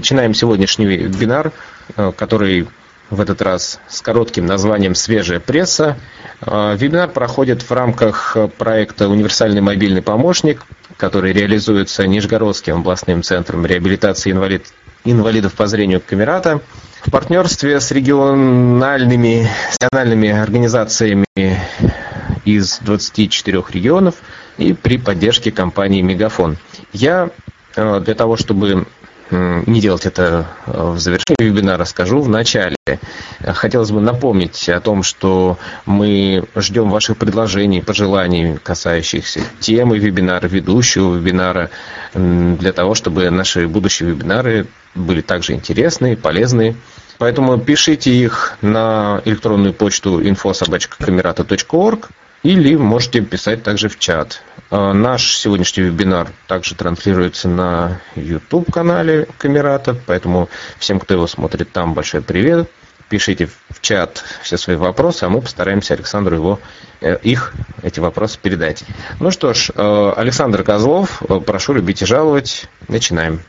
Начинаем сегодняшний вебинар, э, который в этот раз с коротким названием «Свежая пресса». Э, вебинар проходит в рамках проекта «Универсальный мобильный помощник», который реализуется Нижегородским областным центром реабилитации инвалид, инвалидов по зрению Камерата в партнерстве с региональными, региональными организациями из 24 регионов и при поддержке компании «Мегафон». Я э, для того, чтобы не делать это э, в завершении вебинара, скажу в начале. Хотелось бы напомнить о том, что мы ждем ваших предложений, пожеланий, касающихся темы вебинара, ведущего вебинара, для того, чтобы наши будущие вебинары были также интересны, полезны. Поэтому пишите их на электронную почту info.sobachkacamerata.org или можете писать также в чат. А, наш сегодняшний вебинар также транслируется на YouTube-канале Камерата, поэтому всем, кто его смотрит там, большой привет. Пишите в чат все свои вопросы, а мы постараемся Александру его, э, их, эти вопросы передать. Ну что ж, э, Александр Козлов, э, прошу любить и жаловать. Начинаем.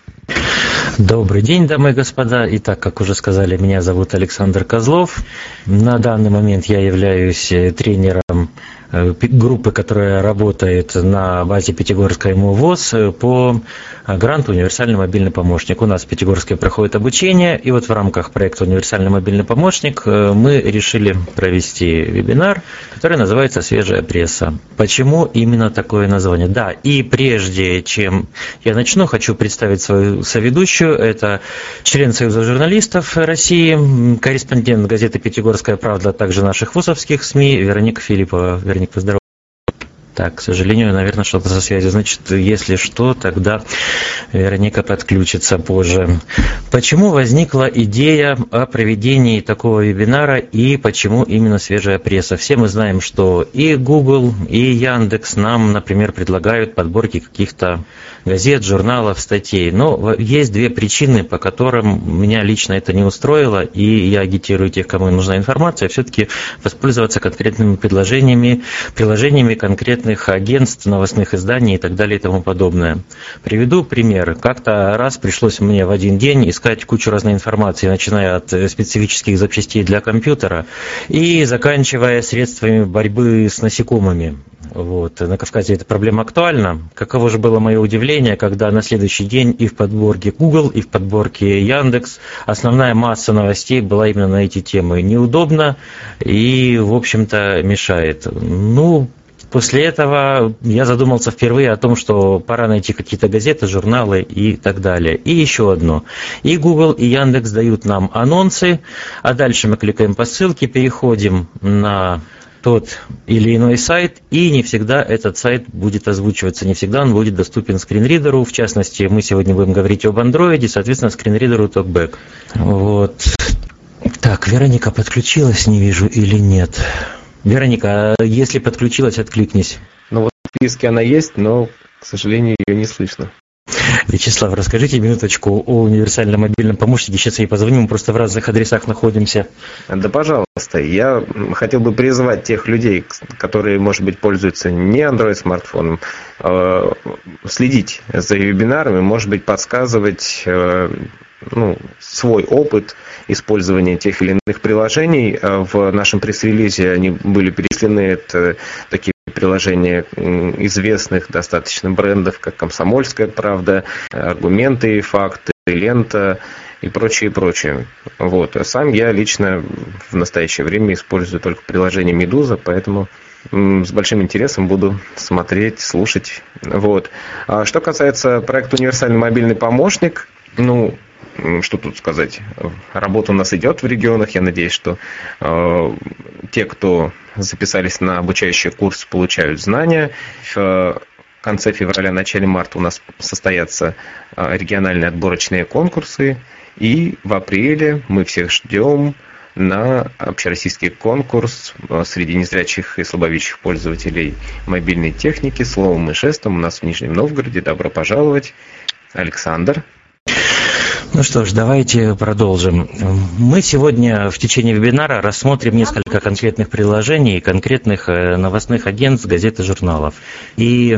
Добрый день, дамы и господа. Итак, как уже сказали, меня зовут Александр Козлов. На данный момент я являюсь тренером группы, которая работает на базе Пятигорска МУВОЗ э, по гранту «Универсальный мобильный помощник». У нас в Пятигорске проходит обучение, и вот в рамках проекта «Универсальный мобильный помощник» э, мы решили провести вебинар, который называется «Свежая пресса». Почему именно такое название? Да, и прежде чем я начну, хочу представить свою соведущую. Это член Союза журналистов России, корреспондент газеты «Пятигорская правда», а также наших вузовских СМИ Вероника Филиппова. Вероника, поздравляю. Так, к сожалению, наверное, что-то со связью. Значит, если что, тогда Вероника подключится позже. Почему возникла идея о проведении такого вебинара и почему именно свежая пресса? Все мы знаем, что и Google, и Яндекс нам, например, предлагают подборки каких-то газет, журналов, статей. Но есть две причины, по которым меня лично это не устроило, и я агитирую тех, кому нужна информация, все-таки воспользоваться конкретными предложениями, приложениями конкретных агентств, новостных изданий и так далее и тому подобное. Приведу пример. Как-то раз пришлось мне в один день искать кучу разной информации, начиная от специфических запчастей для компьютера и заканчивая средствами борьбы с насекомыми. Вот. На Кавказе эта проблема актуальна. Каково же было мое удивление, когда на следующий день и в подборке Google, и в подборке Яндекс основная масса новостей была именно на эти темы. Неудобно и, в общем-то, мешает. Ну, После этого я задумался впервые о том, что пора найти какие-то газеты, журналы и так далее. И еще одно. И Google, и Яндекс дают нам анонсы, а дальше мы кликаем по ссылке, переходим на тот или иной сайт, и не всегда этот сайт будет озвучиваться, не всегда он будет доступен скринридеру. В частности, мы сегодня будем говорить об андроиде, соответственно, скринридеру TalkBack. Вот. Так, Вероника подключилась, не вижу или нет. Вероника, а если подключилась, откликнись. Ну вот в списке она есть, но, к сожалению, ее не слышно. Вячеслав, расскажите минуточку о универсальном мобильном помощнике. Сейчас я ей позвоню, мы просто в разных адресах находимся. Да, пожалуйста. Я хотел бы призвать тех людей, которые, может быть, пользуются не Android-смартфоном, э, следить за вебинарами, может быть, подсказывать э, ну, свой опыт использования тех или иных приложений. Э, в нашем пресс-релизе они были перечислены. Это такие приложения известных достаточно брендов, как «Комсомольская правда», «Аргументы», «Факты», «Лента» и прочее, прочее. Вот. А сам я лично в настоящее время использую только приложение «Медуза», поэтому с большим интересом буду смотреть, слушать. Вот. А что касается проекта «Универсальный мобильный помощник», ну, что тут сказать? Работа у нас идет в регионах. Я надеюсь, что э, те, кто записались на обучающий курс, получают знания. В конце февраля, начале марта у нас состоятся э, региональные отборочные конкурсы. И в апреле мы всех ждем на общероссийский конкурс э, среди незрячих и слабовидящих пользователей мобильной техники словом и жестом у нас в Нижнем Новгороде. Добро пожаловать, Александр. Ну что ж, давайте продолжим. Мы сегодня в течение вебинара рассмотрим несколько конкретных приложений, конкретных э, новостных агентств, газет и журналов. И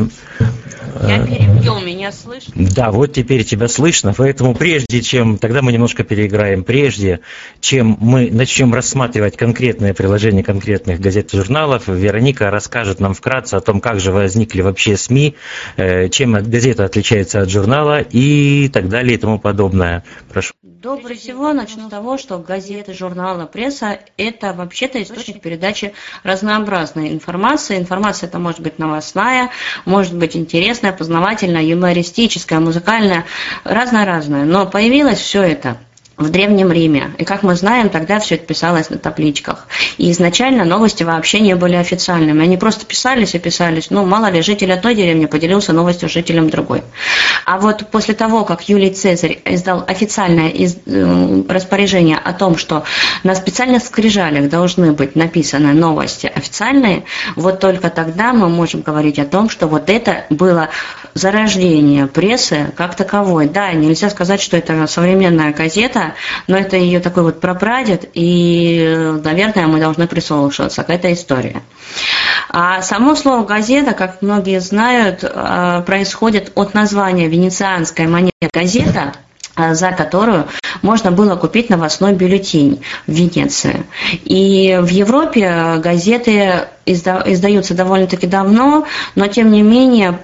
я перебью, меня слышно? Да, вот теперь тебя слышно, поэтому прежде чем, тогда мы немножко переиграем, прежде чем мы начнем рассматривать конкретные приложения конкретных газет и журналов, Вероника расскажет нам вкратце о том, как же возникли вообще СМИ, э, чем газета отличается от журнала и так далее и тому подобное. Прошу. Добрый всего начну с того, что газеты, журналы, пресса – это вообще-то источник передачи разнообразной информации. Информация это может быть новостная, может быть интересная, познавательная, юмористическая, музыкальная, разная-разная. Но появилось все это – в Древнем Риме. И как мы знаем, тогда все это писалось на табличках. И изначально новости вообще не были официальными. Они просто писались и писались. Ну, мало ли, житель одной деревни поделился новостью с жителем другой. А вот после того, как Юлий Цезарь издал официальное из, э, распоряжение о том, что на специальных скрижалях должны быть написаны новости официальные, вот только тогда мы можем говорить о том, что вот это было зарождение прессы как таковой. Да, нельзя сказать, что это современная газета, но это ее такой вот прапрадед, и, наверное, мы должны прислушиваться к этой истории. А само слово «газета», как многие знают, э, происходит от названия венецианской монеты «газета», э, за которую можно было купить новостной бюллетень в Венеции. И в Европе газеты издаются довольно-таки давно, но тем не менее,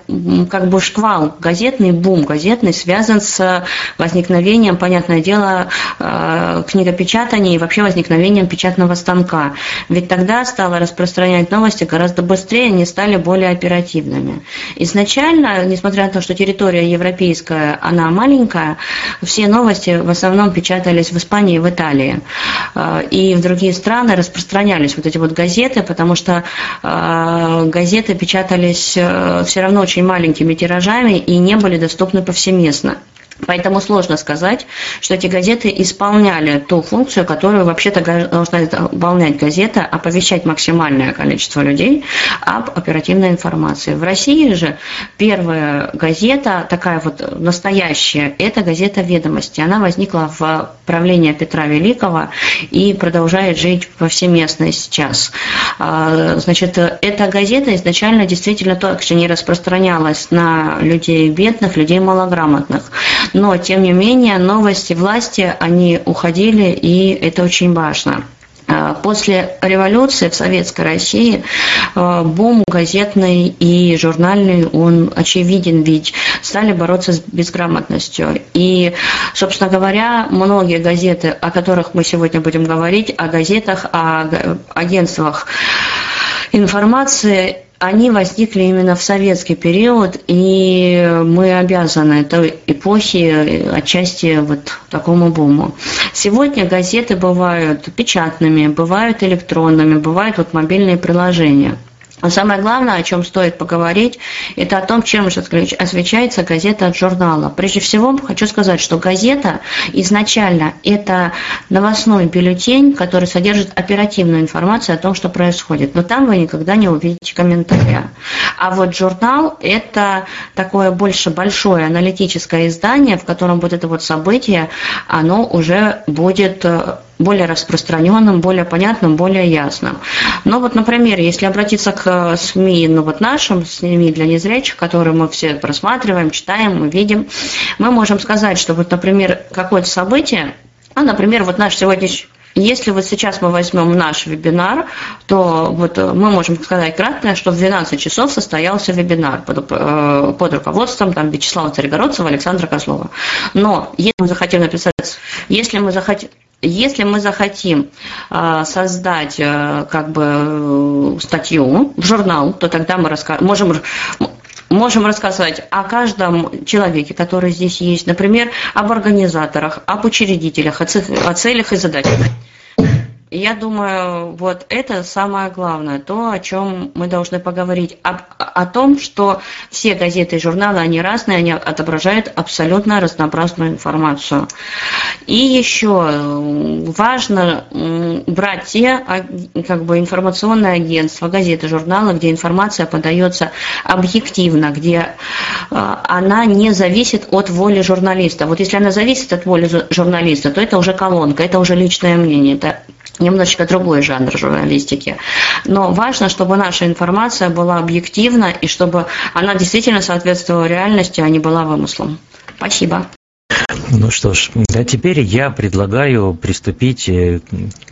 как бы шквал, газетный бум, газетный связан с возникновением, понятное дело, э, книгопечатания и вообще возникновением печатного станка. Ведь тогда стало распространять новости гораздо быстрее, они стали более оперативными. Изначально, несмотря на то, что территория европейская, она маленькая, все новости в основном печатались в Испании и в Италии. Э, и в другие страны распространялись вот эти вот газеты, потому что газеты печатались э, все равно очень маленькими тиражами и не были доступны повсеместно. Поэтому сложно сказать, что эти газеты исполняли ту функцию, которую вообще-то должна выполнять газета, оповещать максимальное количество людей об оперативной информации. В России же первая газета, такая вот настоящая, это газета «Ведомости». Она возникла в правлении Петра Великого и продолжает жить повсеместно сейчас. А, значит, эта газета изначально действительно точно не распространялась на людей бедных, людей малограмотных но тем не менее новости власти, они уходили, и это очень важно. А, после революции в Советской России а, бум газетный и журнальный, он очевиден, ведь стали бороться с безграмотностью. И, собственно говоря, многие газеты, о которых мы сегодня будем говорить, о газетах, о агентствах информации, они возникли именно в советский период, и мы обязаны этой эпохи отчасти вот такому буму. Сегодня газеты бывают печатными, бывают электронными, бывают вот мобильные приложения – но самое главное, о чем стоит поговорить, это о том, чем же отличается газета от журнала. Прежде всего, хочу сказать, что газета изначально это новостной бюллетень, который содержит оперативную информацию о том, что происходит. Но там вы никогда не увидите комментария. А вот журнал – это такое больше большое аналитическое издание, в котором вот это вот событие, оно уже будет э, более распространенным, более понятным, более ясным. Но вот, например, если обратиться к СМИ, ну вот нашим СМИ для незрячих, которые мы все просматриваем, читаем, видим, мы можем сказать, что вот, например, какое-то событие, ну, например, вот наш сегодняшний если вот сейчас мы возьмем наш вебинар, то вот мы можем сказать кратко, что в 12 часов состоялся вебинар под, э, под руководством там, Вячеслава Царегородцева, Александра Козлова. Но если мы захотим написать, если мы захотим, если мы захотим э, создать э, как бы э, статью в журнал, то тогда мы можем можем рассказать о каждом человеке, который здесь есть, например, об организаторах, об учредителях, о, целях и задачах. Я думаю, вот это самое главное, то, о чем мы должны поговорить. О, о том, что все газеты и журналы, они разные, они отображают абсолютно разнообразную информацию. И еще важно брать те как бы, информационные агентства, газеты, журналы, где информация подается объективно, где э, она не зависит от воли журналиста. Вот если она зависит от воли журналиста, то это уже колонка, это уже личное мнение, это немножечко другой жанр журналистики. Но важно, чтобы наша информация была объективна и чтобы она действительно соответствовала реальности, а не была вымыслом. Спасибо. Ну что ж, а теперь я предлагаю приступить э,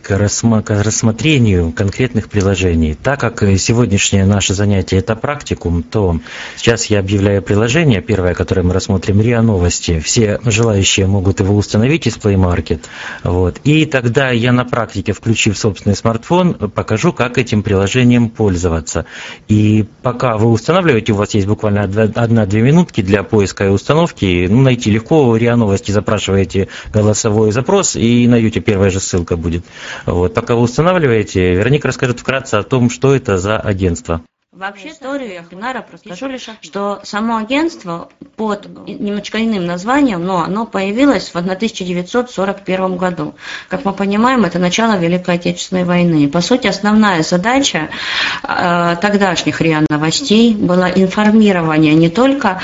к, рассмотрению конкретных приложений. Так как сегодняшнее наше занятие – это практикум, то сейчас я объявляю приложение. Первое, которое мы рассмотрим, РИА Новости. Все желающие могут его установить из Play Market. Вот. И тогда я на практике, включив собственный смартфон, покажу, как этим приложением пользоваться. И пока вы устанавливаете, у вас есть буквально одна-две минутки для поиска и установки. Ну, найти легко РИА Новости запрашиваете голосовой запрос, и на YouTube первая же ссылка будет. Вот. Пока вы устанавливаете, Вероника расскажет вкратце о том, что это за агентство. Вообще историю я Хинара расскажу лишь, что само агентство под немножко иным названием, но оно появилось в 1941 году. Как мы понимаем, это начало Великой Отечественной войны. По сути, основная задача э, тогдашних РИА новостей была информирование не только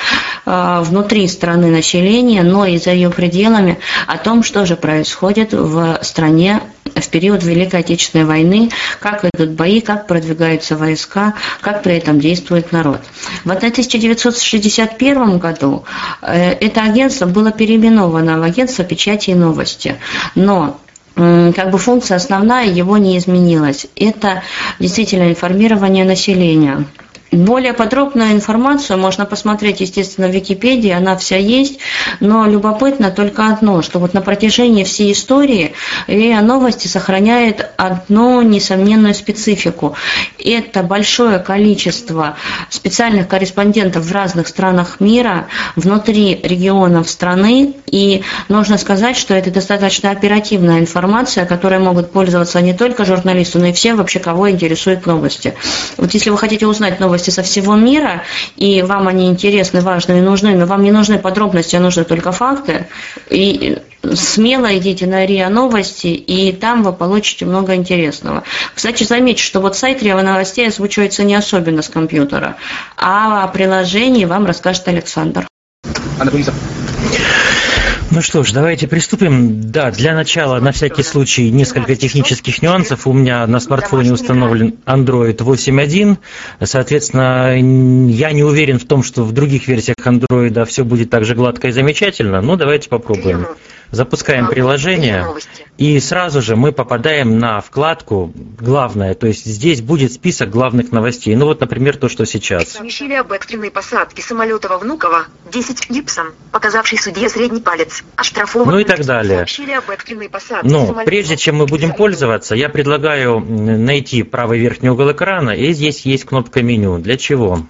э, внутри страны населения, но и за ее пределами о том, что же происходит в стране в период Великой Отечественной войны, как идут бои, как продвигаются войска, как при этом действует народ. В 1961 году э, это агентство было переименовано в агентство печати и новости. Но как бы функция основная его не изменилась. Это действительно информирование населения. Более подробную информацию можно посмотреть, естественно, в Википедии, она вся есть, но любопытно только одно, что вот на протяжении всей истории РИА Новости сохраняет одну несомненную специфику. Это большое количество специальных корреспондентов в разных странах мира, внутри регионов страны, и нужно сказать, что это достаточно оперативная информация, которой могут пользоваться не только журналисты, но и все вообще, кого интересуют новости. Вот если вы хотите узнать новости новости со всего мира, и вам они интересны, важны и нужны, но вам не нужны подробности, а нужны только факты. И смело идите на РИА Новости, и там вы получите много интересного. Кстати, заметьте, что вот сайт РИА Новостей озвучивается не особенно с компьютера, а о приложении вам расскажет Александр. Анна ну что ж, давайте приступим. Да, для начала, на всякий случай, несколько технических нюансов. У меня на смартфоне установлен Android 8.1. Соответственно, я не уверен в том, что в других версиях Android все будет так же гладко и замечательно, но давайте попробуем. Запускаем приложение, и сразу же мы попадаем на вкладку «Главное», то есть здесь будет список главных новостей. Ну вот, например, то, что сейчас. Сообщили об экстренной посадке самолета во Внуково, 10 Гибсон, показавший судье средний палец, оштрафован. Ну и так далее. Самолета... прежде чем мы будем пользоваться, я предлагаю найти правый верхний угол экрана, и здесь есть кнопка меню. Для чего?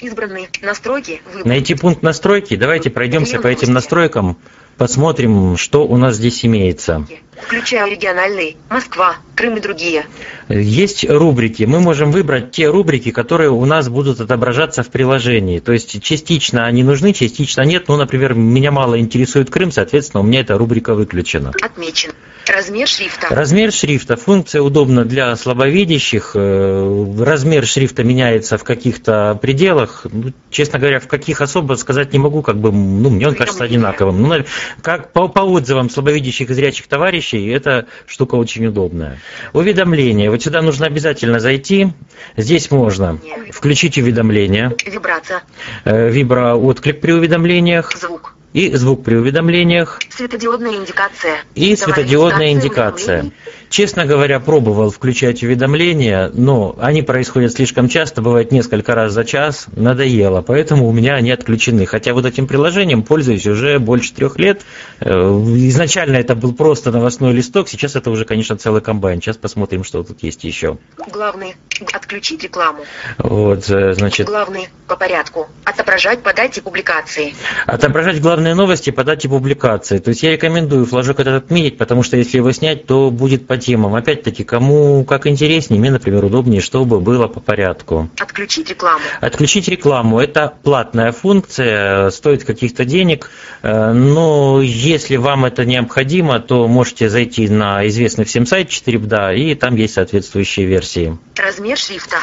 Избранные настройки. Выбор. Найти пункт настройки. Давайте пройдемся по этим настройкам посмотрим, что у нас здесь имеется. Включая региональные, Москва, Крым и другие. Есть рубрики. Мы можем выбрать те рубрики, которые у нас будут отображаться в приложении. То есть частично они нужны, частично нет. Ну, например, меня мало интересует Крым, соответственно, у меня эта рубрика выключена. Отмечен. Размер шрифта. Размер шрифта. Функция удобна для слабовидящих. Э, размер шрифта меняется в каких-то пределах. Ну, честно говоря, в каких особо сказать не могу. Как бы, ну, мне он кажется одинаковым. Ну, как по, по отзывам слабовидящих и зрячих товарищей, эта штука очень удобная. Уведомления. Вот сюда нужно обязательно зайти. Здесь можно включить уведомления. Вибрация. Э, виброотклик при уведомлениях. Звук и звук при уведомлениях. Светодиодная индикация. И светодиодная индикация. Честно говоря, пробовал включать уведомления, но они происходят слишком часто, бывает несколько раз за час, надоело, поэтому у меня они отключены. Хотя вот этим приложением пользуюсь уже больше трех лет. Э, изначально это был просто новостной листок, сейчас это уже, конечно, целый комбайн. Сейчас посмотрим, что тут есть еще. Главный – отключить рекламу. Вот, э, значит... Главный – по порядку. Отображать по дате публикации. Отображать главный актуальные новости по дате публикации. То есть я рекомендую флажок этот отметить, потому что если его снять, то будет по темам. Опять-таки, кому как интереснее, мне, например, удобнее, чтобы было по порядку. Отключить рекламу. Отключить рекламу – это платная функция, стоит каких-то денег, э, но если вам это необходимо, то можете зайти на известный всем сайт 4BDA, и там есть соответствующие версии. Размер шрифта.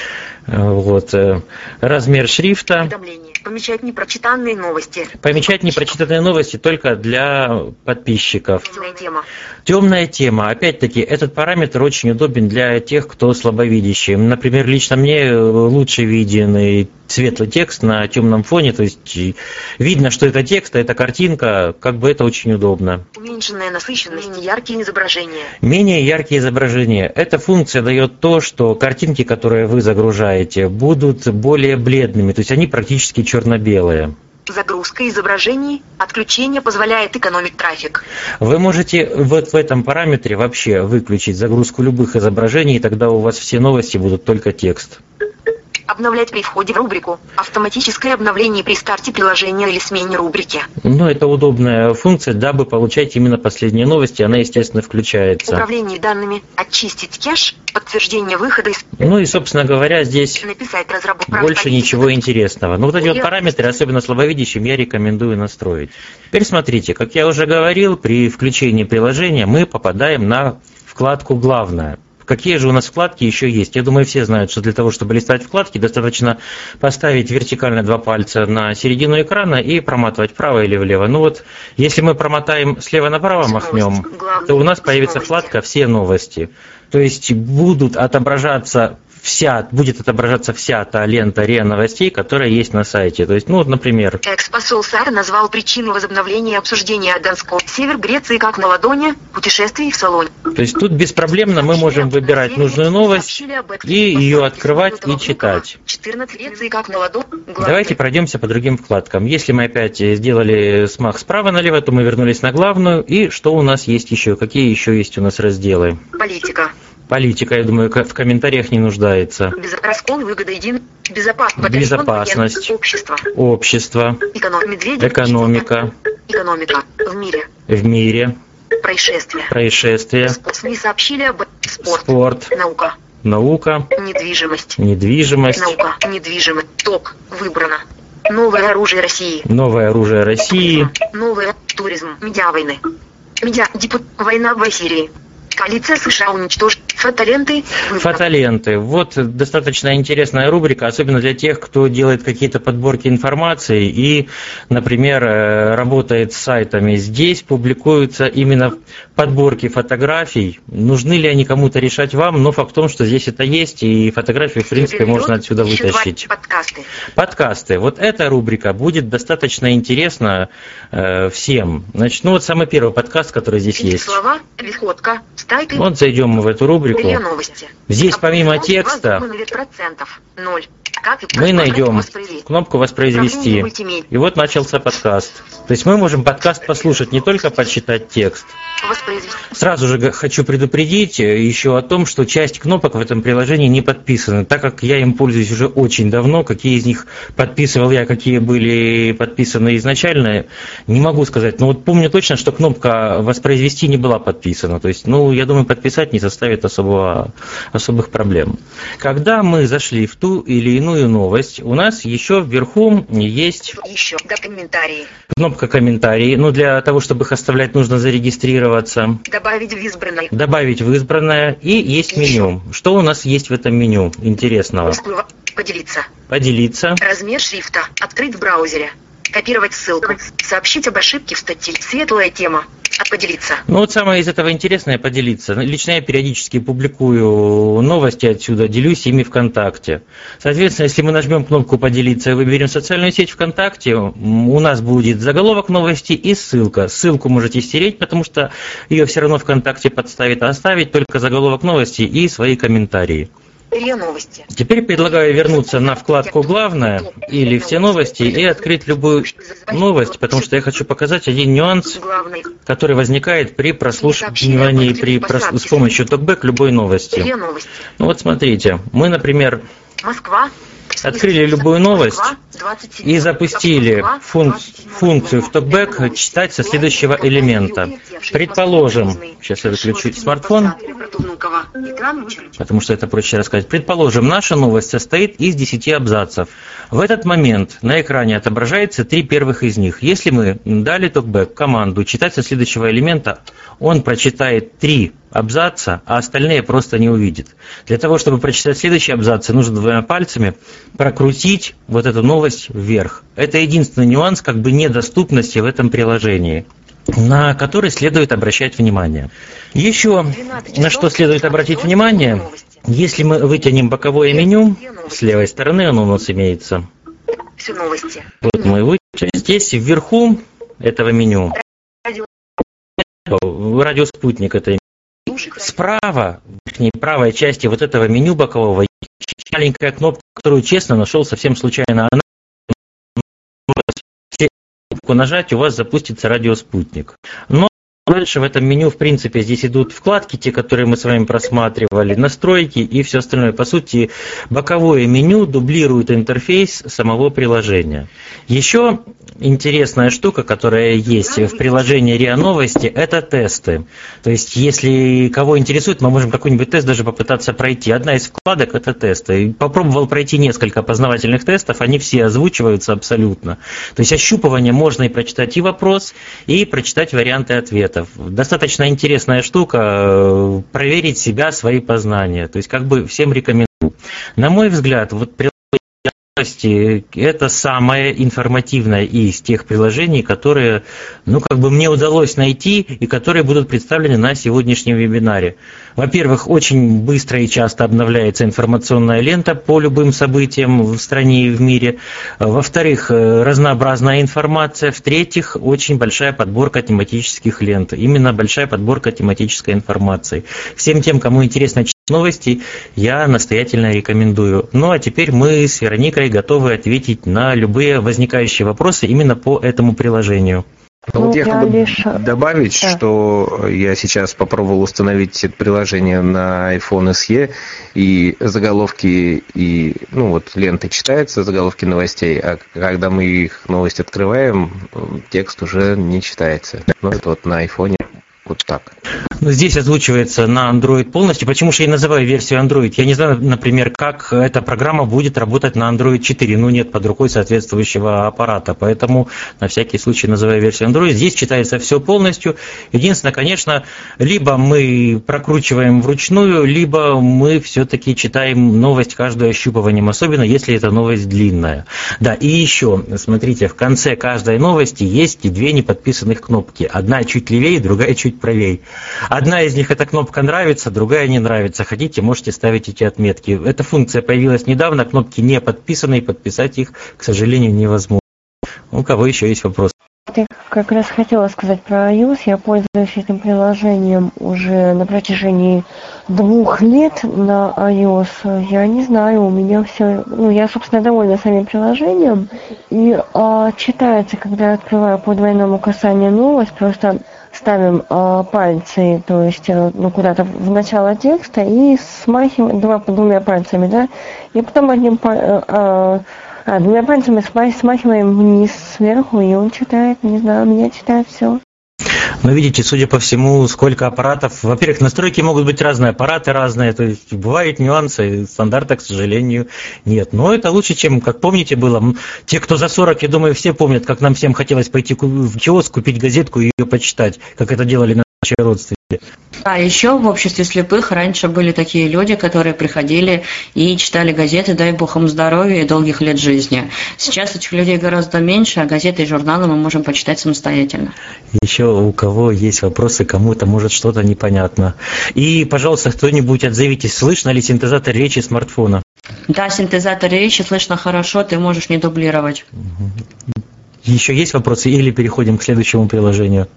Э, Вот. э, Размер шрифта. Уведомление. Помечать непрочитанные новости. Помечать непрочитанные новости только для подписчиков. Темная тема. Темная тема. Опять-таки, этот параметр очень удобен для тех, кто слабовидящий. Например, лично мне э, лучше виден и светлый текст на темном фоне, то есть видно, что это текст, а это картинка, как бы это очень удобно. Уменьшенная насыщенность. Яркие изображения. Менее яркие изображения. Эта функция дает то, что картинки, которые вы загружаете, будут более бледными, то есть они практически черно-белые. Загрузка изображений. Отключение позволяет экономить трафик. Вы можете вот в этом параметре вообще выключить загрузку любых изображений, и тогда у вас все новости будут только текст. Обновлять при входе в рубрику. Автоматическое обновление при старте приложения или смене рубрики. Ну, это удобная функция, дабы получать именно последние новости, она, естественно, включается. Управление данными. Очистить кэш. Подтверждение выхода из... Ну и, собственно говоря, здесь Написать разработку. больше ничего интересного. Но вот эти вот параметры, особенно слабовидящим, я рекомендую настроить. Теперь смотрите, как я уже говорил, при включении приложения мы попадаем на вкладку «Главное». Какие же у нас вкладки еще есть? Я думаю, все знают, что для того, чтобы листать вкладки, достаточно поставить вертикально два пальца на середину экрана и проматывать вправо или влево. Ну вот, если мы промотаем слева направо махнем, то у нас появится вкладка «Все новости». То есть будут отображаться вся, будет отображаться вся та лента РИА новостей, которая есть на сайте. То есть, ну вот, например, Экс-посол САР назвал причину возобновления обсуждения Донского. Север Греции как на ладони. Путешествий в салоне. то есть тут беспроблемно мы можем выбирать нужную новость и ее открывать и читать. 14 Греции как на ладони. Давайте пройдемся по другим вкладкам. Если мы опять сделали смах справа налево, то мы вернулись на главную. И что у нас есть еще? Какие еще есть у нас разделы? Политика. Политика, я думаю, в комментариях не нуждается. Раскол выгода един. Безопасность. Безопасность. Общество. Общество, Экономика. Медведев. экономика Экономика. В мире. в мире, Происшествия. происшествия, СМИ сообщили об спорт. спорт, Наука. наука, Недвижимость. недвижимость, Наука. Недвижимость. Ток. Выбрано. Новое оружие России. новое оружие России, Новое. Туризм. Медиа войны. Медиа. Депут. Война в Сирии. Коалиция США уничтожит фотоленты. Фотоленты. Вот достаточно интересная рубрика, особенно для тех, кто делает какие-то подборки информации и, например, э, работает с сайтами. Здесь публикуются именно подборки фотографий. Нужны ли они кому-то решать вам, но факт в том, что здесь это есть, и фотографии, в принципе, можно отсюда вытащить. Подкасты. Подкасты. Вот эта рубрика будет достаточно интересна э, всем. Значит, ну вот самый первый подкаст, который здесь есть. Слова. Виходка. Вот зайдем мы в эту рубрику. Здесь помимо текста мы найдем кнопку «Воспроизвести». И вот начался подкаст. То есть мы можем подкаст послушать, не только почитать текст. Сразу же хочу предупредить э, еще о том, что часть кнопок в этом приложении не подписаны, так как я им пользуюсь уже очень давно, какие из них подписывал я, какие были подписаны изначально, не могу сказать. Но вот помню точно, что кнопка «Воспроизвести» не была подписана. То есть, ну, я думаю, подписать не составит особого, особых проблем. Когда мы зашли в ту или иную новость, у нас еще вверху есть Еще. Да, комментарии. кнопка «Комментарии». Ну, для того, чтобы их оставлять, нужно зарегистрироваться Добавить в избранное. добавить в избранное и есть меню. Что у нас есть в этом меню интересного? Поделиться. Поделиться. Размер шрифта. Открыть в браузере. Копировать ссылку. Сообщить об ошибке в статье. Светлая тема. Поделиться. Ну вот самое из этого интересное поделиться. Лично я периодически публикую новости отсюда, делюсь ими ВКонтакте. Соответственно, если мы нажмем кнопку «Поделиться» и выберем социальную сеть ВКонтакте, у нас будет заголовок новости и ссылка. Ссылку можете стереть, потому что ее все равно ВКонтакте подставит, а оставить только заголовок новости и свои комментарии. РИА новости. Теперь предлагаю вернуться на вкладку «Главное» или «Все новости» и открыть любую новость, потому что я хочу показать один нюанс, который возникает при прослушивании при прос- с помощью токбэк любой новости. Ну вот смотрите, мы, например, Москва. Открыли любую новость и запустили функ функцию в токбэк читать со следующего элемента. Предположим, сейчас я выключу смартфон, потому что это проще рассказать. Предположим, наша новость состоит из 10 абзацев. В этот момент на экране отображается три первых из них. Если мы дали токбэк команду читать со следующего элемента, он прочитает три абзаца, а остальные просто не увидит. Для того, чтобы прочитать следующие абзацы, нужно двумя пальцами прокрутить вот эту новость вверх. Это единственный нюанс как бы недоступности в этом приложении на который следует обращать внимание. Еще на что следует обратить внимание, если мы вытянем боковое меню, с левой стороны оно у нас имеется. Вот мы вытянем. Здесь вверху этого меню радиоспутник это Справа, в верхней правой части вот этого меню бокового, маленькая кнопка, которую честно нашел совсем случайно. Она кнопку нажать, у вас запустится радиоспутник. Но Дальше в этом меню, в принципе, здесь идут вкладки, те, которые мы с вами просматривали, настройки и все остальное. По сути, боковое меню дублирует интерфейс самого приложения. Еще интересная штука, которая есть в приложении РИА Новости, это тесты. То есть, если кого интересует, мы можем какой-нибудь тест даже попытаться пройти. Одна из вкладок – это тесты. Попробовал пройти несколько познавательных тестов, они все озвучиваются абсолютно. То есть, ощупывание можно и прочитать и вопрос, и прочитать варианты ответов. Достаточно интересная штука э, – проверить себя, свои познания. То есть, как бы всем рекомендую. На мой взгляд, вот это самое информативное из тех приложений, которые, ну, как бы мне удалось найти и которые будут представлены на сегодняшнем вебинаре. Во-первых, очень быстро и часто обновляется информационная лента по любым событиям в стране и в мире. Во-вторых, разнообразная информация. В-третьих, очень большая подборка тематических лент. Именно большая подборка тематической информации. Всем тем, кому интересно новости я настоятельно рекомендую. Ну а теперь мы с Вероникой готовы ответить на любые возникающие вопросы именно по этому приложению. Ну, вот я хотел лишь... добавить, да. что я сейчас попробовал установить это приложение на iPhone SE, и заголовки и, ну вот, ленты читаются, заголовки новостей, а когда мы их новость открываем, текст уже не читается. Ну, это вот на iPhone вот так. Здесь озвучивается на Android полностью. Почему же я называю версию Android? Я не знаю, например, как эта программа будет работать на Android 4. Ну, нет под рукой соответствующего аппарата. Поэтому на всякий случай называю версию Android. Здесь читается все полностью. Единственное, конечно, либо мы прокручиваем вручную, либо мы все-таки читаем новость каждую ощупыванием, особенно если эта новость длинная. Да, и еще, смотрите, в конце каждой новости есть две неподписанных кнопки. Одна чуть левее, другая чуть правей. Одна из них эта кнопка нравится, другая не нравится. Хотите, можете ставить эти отметки. Эта функция появилась недавно, кнопки не подписаны, и подписать их, к сожалению, невозможно. У кого еще есть вопрос? Я как раз хотела сказать про iOS. Я пользуюсь этим приложением уже на протяжении двух лет на iOS. Я не знаю, у меня все... Ну, я, собственно, довольна самим приложением. И а, читается, когда я открываю по двойному касанию новость, просто ставим э, пальцы, то есть э, ну, куда-то в начало текста и смахиваем два, двумя пальцами, да, и потом одним э, э, а, двумя пальцами смахиваем вниз сверху, и он читает, не знаю, меня читает все. Но видите, судя по всему, сколько аппаратов. Во-первых, настройки могут быть разные, аппараты разные, то есть бывают нюансы, стандарта, к сожалению, нет. Но это лучше, чем, как помните, было. Те, кто за 40, я думаю, все помнят, как нам всем хотелось пойти в киоск, купить газетку и ее почитать, как это делали наши родственники. А еще в обществе слепых раньше были такие люди, которые приходили и читали газеты, дай бог им здоровья и долгих лет жизни. Сейчас этих людей гораздо меньше, а газеты и журналы мы можем почитать самостоятельно. Еще у кого есть вопросы, кому-то может что-то непонятно. И, пожалуйста, кто-нибудь отзовитесь, слышно ли синтезатор речи смартфона? Да, синтезатор речи слышно хорошо, ты можешь не дублировать. Еще есть вопросы или переходим к следующему приложению?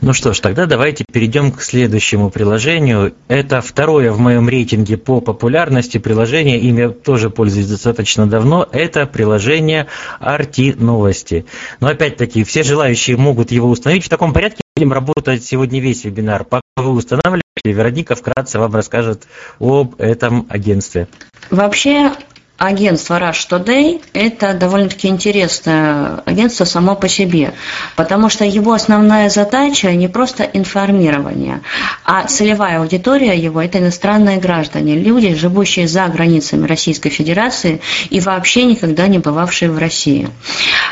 Ну что ж, тогда давайте перейдем к следующему приложению. Это второе в моем рейтинге по популярности приложение, им я тоже пользуюсь достаточно давно. Это приложение RT Новости. Но опять-таки, все желающие могут его установить в таком порядке. Будем работать сегодня весь вебинар. Пока вы устанавливаете, Вероника вкратце вам расскажет об этом агентстве. Вообще, агентство Rush Today – это довольно-таки интересное агентство само по себе, потому что его основная задача не просто информирование, а целевая аудитория его – это иностранные граждане, люди, живущие за границами Российской Федерации и вообще никогда не бывавшие в России.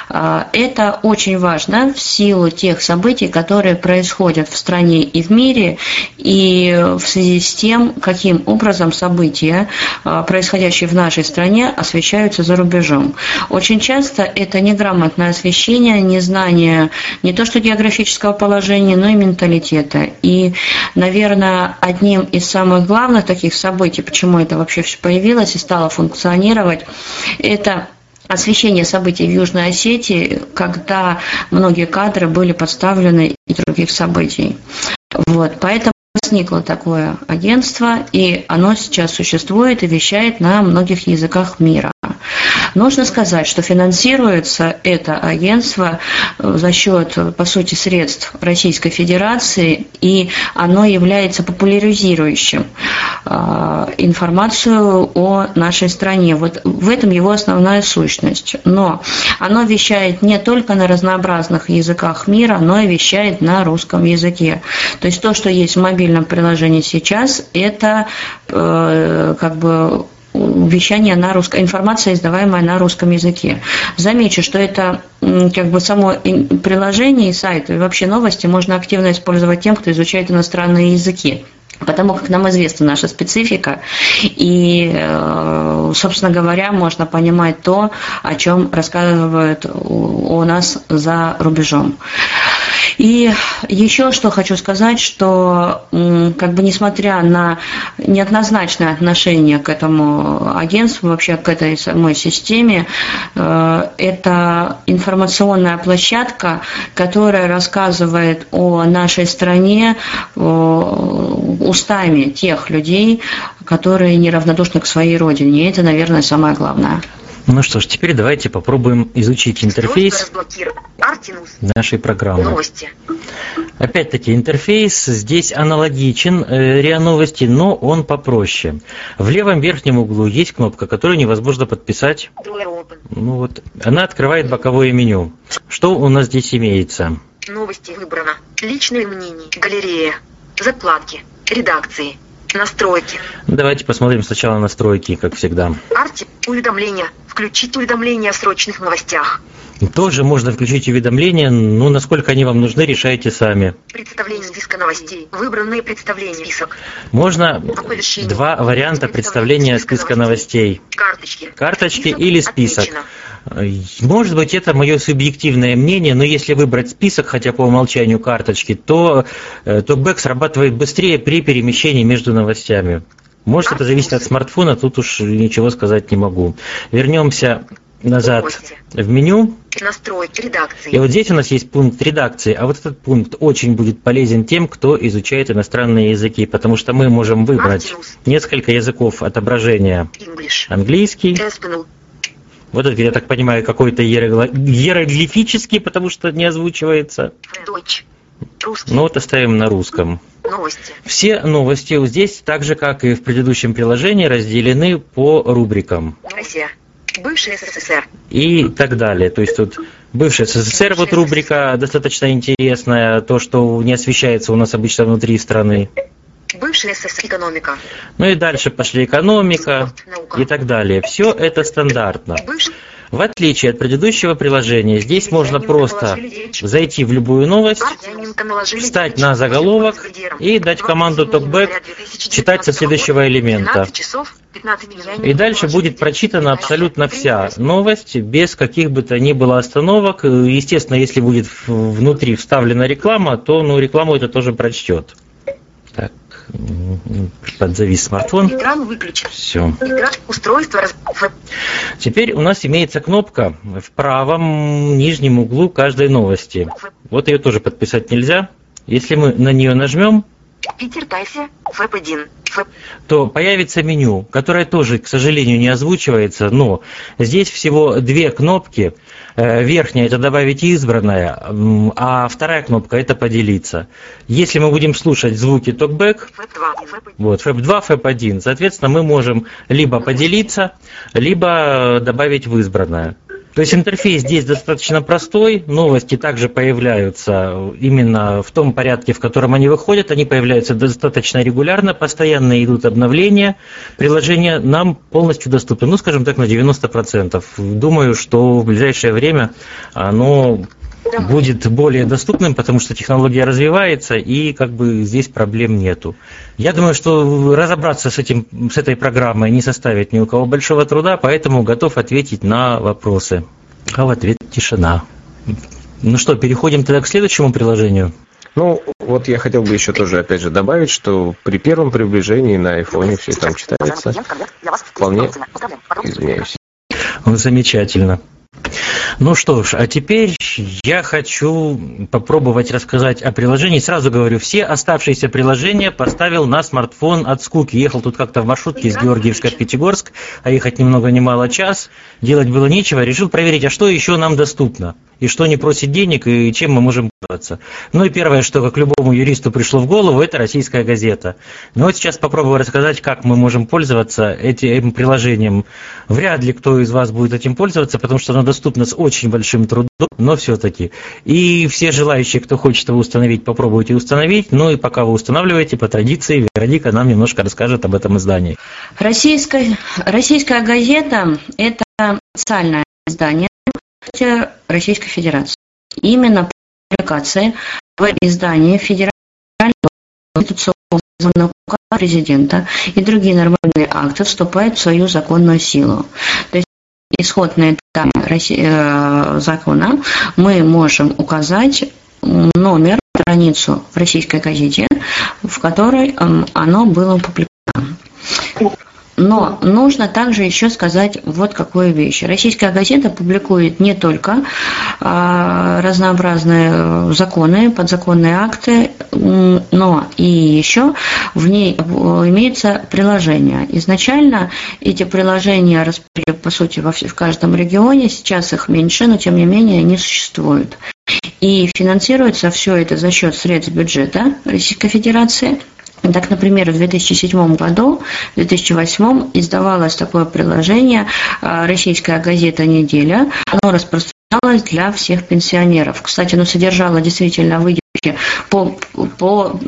А, это очень важно в силу тех событий, которые происходят в стране и в мире, и в связи с тем, каким образом события, а, происходящие в нашей стране, стране освещаются за рубежом. Очень часто это неграмотное освещение, незнание не то что географического положения, но и менталитета. И, наверное, одним из самых главных таких событий, почему это вообще все появилось и стало функционировать, это освещение событий в Южной Осетии, когда многие кадры были подставлены и других событий. Вот, поэтому возникло такое агентство, и оно сейчас существует и вещает на многих языках мира. Нужно сказать, что финансируется это агентство э, за счет, по сути, средств Российской Федерации, и оно является популяризирующим э, информацию о нашей стране. Вот в этом его основная сущность. Но оно вещает не только на разнообразных языках мира, но и вещает на русском языке. То есть то, что есть в мобильном приложении сейчас, это э, как бы вещание на русском, информация, издаваемая на русском языке. Замечу, что это как бы само приложение и сайт, и вообще новости можно активно использовать тем, кто изучает иностранные языки. Потому как нам известна наша специфика, и, э, собственно говоря, можно понимать то, о чем рассказывают у нас за рубежом. И еще что хочу сказать, что как бы несмотря на неоднозначное отношение к этому агентству, вообще к этой самой системе, э, это информационная площадка, которая рассказывает о нашей стране устами тех людей, которые неравнодушны к своей родине. И это, наверное, самое главное. Ну что ж, теперь давайте попробуем изучить интерфейс нашей программы. Новости. Опять-таки, интерфейс здесь аналогичен э, РИА Новости, но он попроще. В левом верхнем углу есть кнопка, которую невозможно подписать. Ну вот, она открывает боковое меню. Что у нас здесь имеется? Новости выбрано. Личное мнение. Галерея. Закладки. Редакции. Настройки. Давайте посмотрим сначала настройки, как всегда. Арти. Уведомления. Включить уведомления о срочных новостях. Тоже можно включить уведомления, но насколько они вам нужны, решайте сами. Представление списка новостей. Выбранные представления. Список. Можно два варианта представления списка новостей. Карточки. Карточки список или список. Отмечено. Может быть, это мое субъективное мнение, но если выбрать список, хотя по умолчанию карточки, то э, токбэк срабатывает быстрее при перемещении между новостями. Может, это зависит от смартфона, тут уж ничего сказать не могу. Вернемся назад в меню. Настройки редакции. И вот здесь у нас есть пункт редакции, а вот этот пункт очень будет полезен тем, кто изучает иностранные языки, потому что мы можем выбрать несколько языков отображения. Английский. Вот это, я так понимаю, какой-то иероглифический, потому что не озвучивается. Deutsch. Русский. Ну вот оставим на русском. Новости. Все новости здесь, так же как и в предыдущем приложении, разделены по рубрикам. Россия. Бывший СССР. И так далее. То есть тут бывший СССР, вот рубрика достаточно интересная, то, что не освещается у нас обычно внутри страны. Бывшая СССР экономика. Ну и дальше пошли экономика и так далее. Все это стандартно. В отличие от предыдущего приложения, здесь можно просто зайти в любую новость, встать на заголовок и дать команду TalkBack читать со следующего элемента. И дальше будет прочитана абсолютно вся новость, без каких бы то ни было остановок. Естественно, если будет внутри вставлена реклама, то ну, рекламу это тоже прочтет. Так, подзавис смартфон. Экран выключен. Все. Экран, устройство. Теперь у нас имеется кнопка в правом нижнем углу каждой новости. Вот ее тоже подписать нельзя. Если мы на нее нажмем, Питер Тайсе, ФЭП-1. ФЭП. то появится меню, которое тоже, к сожалению, не озвучивается, но здесь всего две кнопки. Э, Верхняя – это «Добавить избранное», а вторая кнопка – это «Поделиться». Если мы будем слушать звуки токбэк, ФЭП-2. ФЭП. вот, FAP2, FAP1, соответственно, мы можем либо поделиться, либо добавить в избранное. То есть интерфейс здесь достаточно простой, новости также появляются именно в том порядке, в котором они выходят, они появляются достаточно регулярно, постоянно идут обновления, приложение нам полностью доступно, ну, скажем так, на 90%. Думаю, что в ближайшее время оно будет более доступным, потому что технология развивается и как бы здесь проблем нету. Я думаю, что разобраться с, этим, с этой программой не составит ни у кого большого труда, поэтому готов ответить на вопросы. А в ответ тишина. Ну что, переходим тогда к следующему приложению. Ну, вот я хотел бы еще тоже, опять же, добавить, что при первом приближении на айфоне все там читается. Вполне, извиняюсь. Замечательно. Ну что ж, а теперь я хочу попробовать рассказать о приложении. Сразу говорю, все оставшиеся приложения поставил на смартфон от скуки. Ехал тут как-то в маршрутке из Георгиевска в Пятигорск, а ехать ни много ни мало час. Делать было нечего. Решил проверить, а что еще нам доступно. И что не просит денег, и чем мы можем пользоваться. Ну и первое, что как любому юристу пришло в голову, это российская газета. Но вот сейчас попробую рассказать, как мы можем пользоваться этим приложением. Вряд ли кто из вас будет этим пользоваться, потому что оно доступно с очень большим трудом, но все-таки. И все желающие, кто хочет его установить, попробуйте установить. Ну и пока вы устанавливаете, по традиции, Вероника нам немножко расскажет об этом издании. Российская, российская газета – это официальное издание Российской Федерации. Именно по публикации в издании федерального конституционного указа президента и другие нормальные акты вступают в свою законную силу. То есть исходные данные э, закона мы можем указать номер, страницу в российской газете, в которой эм, оно было опубликовано. Но нужно также еще сказать вот какую вещь. Российская газета публикует не только а, разнообразные законы, подзаконные акты, но и еще в ней имеется приложение. Изначально эти приложения распределены, по сути, во в каждом регионе, сейчас их меньше, но тем не менее они существуют. И финансируется все это за счет средств бюджета Российской Федерации. Так, например, в 2007 году, в 2008 издавалось такое приложение а, «Российская газета «Неделя». Оно распространялось для всех пенсионеров. Кстати, оно содержало действительно выдержки по, по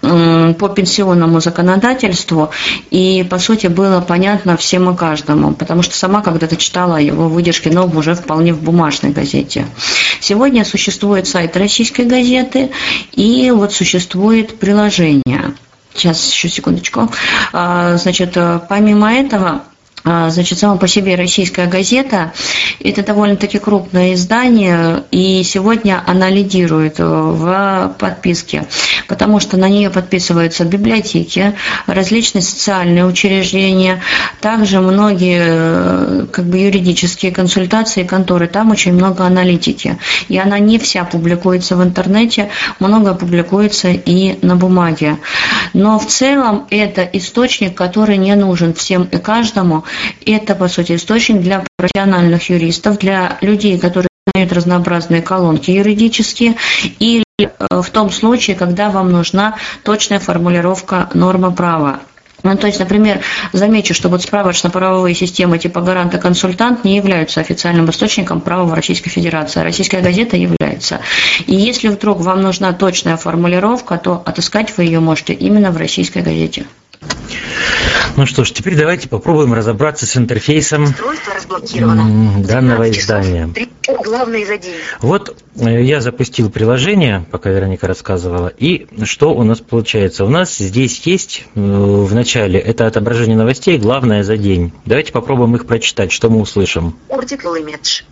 по пенсионному законодательству, и, по сути, было понятно всем и каждому, потому что сама когда-то читала его выдержки, но уже вполне в бумажной газете. Сегодня существует сайт российской газеты, и вот существует приложение. Сейчас, еще секундочку. А, Значит, э, помимо этого, Значит, сама по себе российская газета – это довольно-таки крупное издание, и сегодня она лидирует э, в подписке, потому что на нее подписываются библиотеки, различные социальные учреждения, также многие э, как бы, юридические консультации, конторы, там очень много аналитики. И она не вся публикуется в интернете, много публикуется и на бумаге. Но в целом это источник, который не нужен всем и каждому, это, по сути, источник для профессиональных юристов, для людей, которые знают разнообразные колонки юридические, или э, в том случае, когда вам нужна точная формулировка нормы права. Ну, то есть, например, замечу, что вот справочно-правовые системы типа гарант и консультант не являются официальным источником права в Российской Федерации, российская газета является. И если вдруг вам нужна точная формулировка, то отыскать вы ее можете именно в российской газете. Ну что ж, теперь давайте попробуем разобраться с интерфейсом данного 12 часов. издания. Вот э, я запустил приложение, пока Вероника рассказывала, и что у нас получается? У нас здесь есть э, в начале, это отображение новостей, главное за день. Давайте попробуем их прочитать, что мы услышим. Article Image.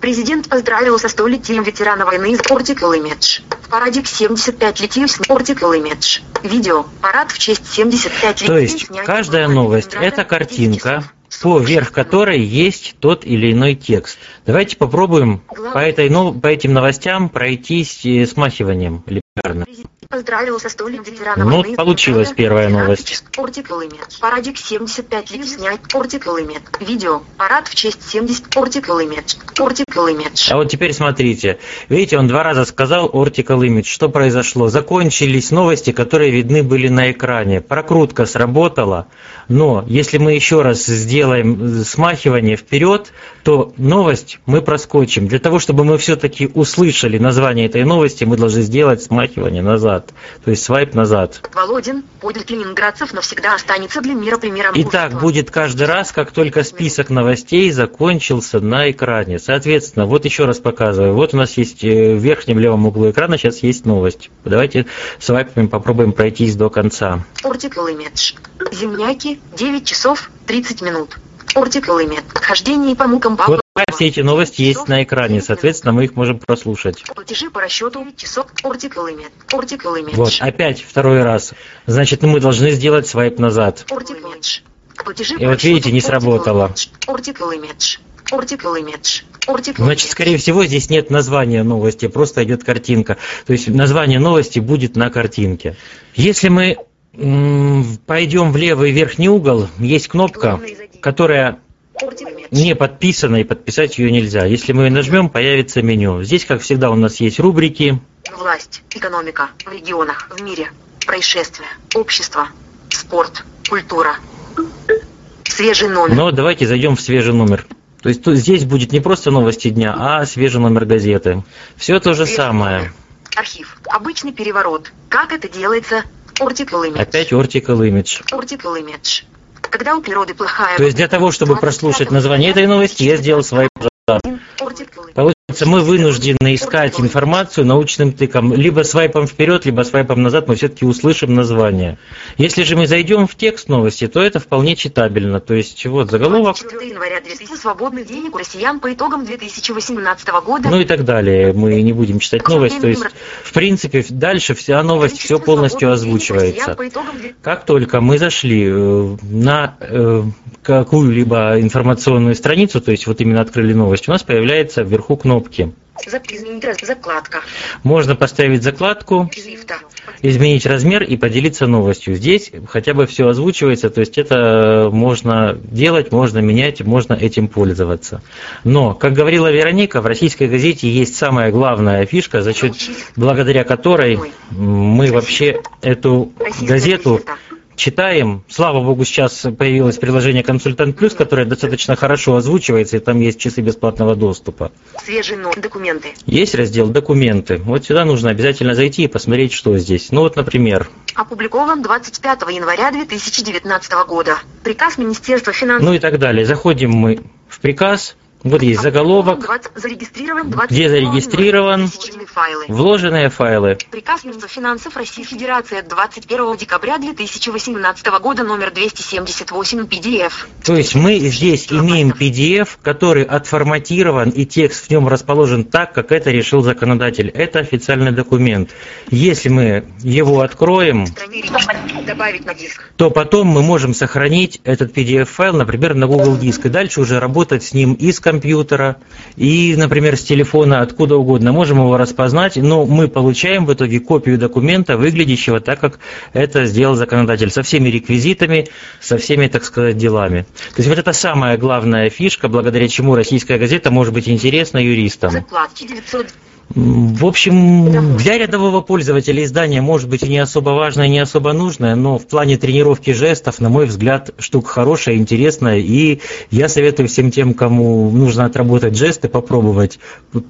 Президент поздравил со столетием ветерана войны из Article Image. В параде к 75 летів с Article Image. Видео. Парад в честь 75 То есть каждая новость – это картинка, поверх которой есть тот или иной текст. Давайте попробуем по, этой, нов- по этим новостям пройтись э, смахиванием элементарно. Поздравил со столетием ветерана Ну, получилась первая новость. Ортикл имидж. Парадик 75 лет снять. Ортикл имидж. Видео. Парад в честь 70. Ортикл имидж. Ортикл имидж. А вот теперь смотрите. Видите, он два раза сказал Ortical Image. Что произошло? Закончились новости, которые видны были на экране. Прокрутка сработала, но если мы еще раз сделаем смахивание вперед, то новость мы проскочим. Для того, чтобы мы все-таки услышали название этой новости, мы должны сделать смахивание назад. То есть свайп назад. Володин. Подвиг ленинградцев навсегда останется для мира примером И так будет каждый раз, как только список новостей закончился на экране. Соответственно, вот еще раз показываю. Вот у нас есть э, в верхнем левом углу экрана сейчас есть новость. Давайте свайпами попробуем пройтись до конца. Ортикл имидж. Земляки. 9 часов 30 минут. Ортикл имидж. Хождение по мукам Павла. Все эти новости есть на экране, соответственно, мы их можем прослушать. Платежи по расчету часов. Вот, опять второй раз. Значит, мы должны сделать свайп назад. И вот видите, не сработало. Значит, скорее всего, здесь нет названия новости, просто идет картинка. То есть название новости будет на картинке. Если мы пойдем в левый верхний угол, есть кнопка, которая. Не подписана, и подписать ее нельзя. Если мы ее нажмем, появится меню. Здесь, как всегда, у нас есть рубрики. Власть, экономика, в регионах, в мире, происшествия, общество, спорт, культура. Свежий номер. Но давайте зайдем в свежий номер. То есть тут- здесь будет не просто новости дня, а свежий номер газеты. Все то же Свежий самое. номер. Архив. Обычный переворот. Как это делается? Ортикл имидж. Опять Ortical Image. Ортикл имидж. Когда у природы плохая... То есть для того, чтобы прослушать название этой новости, я сделал назад. Получается, мы вынуждены искать информацию научным тыком. Либо свайпом вперед, либо свайпом назад мы все-таки услышим название. Если же мы зайдем в текст новости, то это вполне читабельно. То есть, вот заголовок, 24 января 2000 свободных денег у россиян по итогам 2018 года. ну и так далее. Мы не будем читать новость. То есть, в принципе, дальше вся новость, все полностью озвучивается. по итогам 2000 Как только мы зашли э, на э, какую-либо информационную страницу, то есть вот именно открыли новость, у нас появляется вверху кнопки. Закладка. Можно поставить закладку, изменить размер и поделиться новостью. Здесь хотя бы все озвучивается, то есть это можно делать, можно менять, можно этим пользоваться. Но, как говорила Вероника, в российской газете есть самая главная фишка, за счет, благодаря которой мы вообще эту газету. Читаем. Слава богу, сейчас появилось приложение «Консультант Плюс», которое достаточно хорошо озвучивается, и там есть часы бесплатного доступа. Свежий номер. Документы. Есть раздел «Документы». Вот сюда нужно обязательно зайти и посмотреть, что здесь. Ну вот, например, Опубликован 25 января 2019 года. Приказ Министерства финансов. ну и так далее. Заходим мы в приказ, вот есть заголовок, 20 зарегистрирован 20 где зарегистрирован, файлы. вложенные файлы. Приказ Министерства финансов Российской Федерации от 21 декабря 2018 года номер 278 PDF. То есть мы здесь имеем PDF, который отформатирован, и текст в нем расположен так, как это решил законодатель. Это официальный документ. Если мы его откроем, то потом мы можем сохранить этот PDF-файл, например, на Google Диск, и дальше уже работать с ним и с компьютера, и, например, с телефона, откуда угодно. Можем его распознать, но мы получаем в итоге копию документа, выглядящего так, как это сделал законодатель, со всеми реквизитами, со всеми, так сказать, делами. То есть вот это самая главная фишка, благодаря чему российская газета может быть интересна юристам. Закладки 900. М, В общем, для рядового пользователя издание может быть и не особо важное, не особо нужное, но в плане тренировки жестов, на мой взгляд, штука хорошая, интересная, и я советую всем тем, кому нужно отработать жесты, попробовать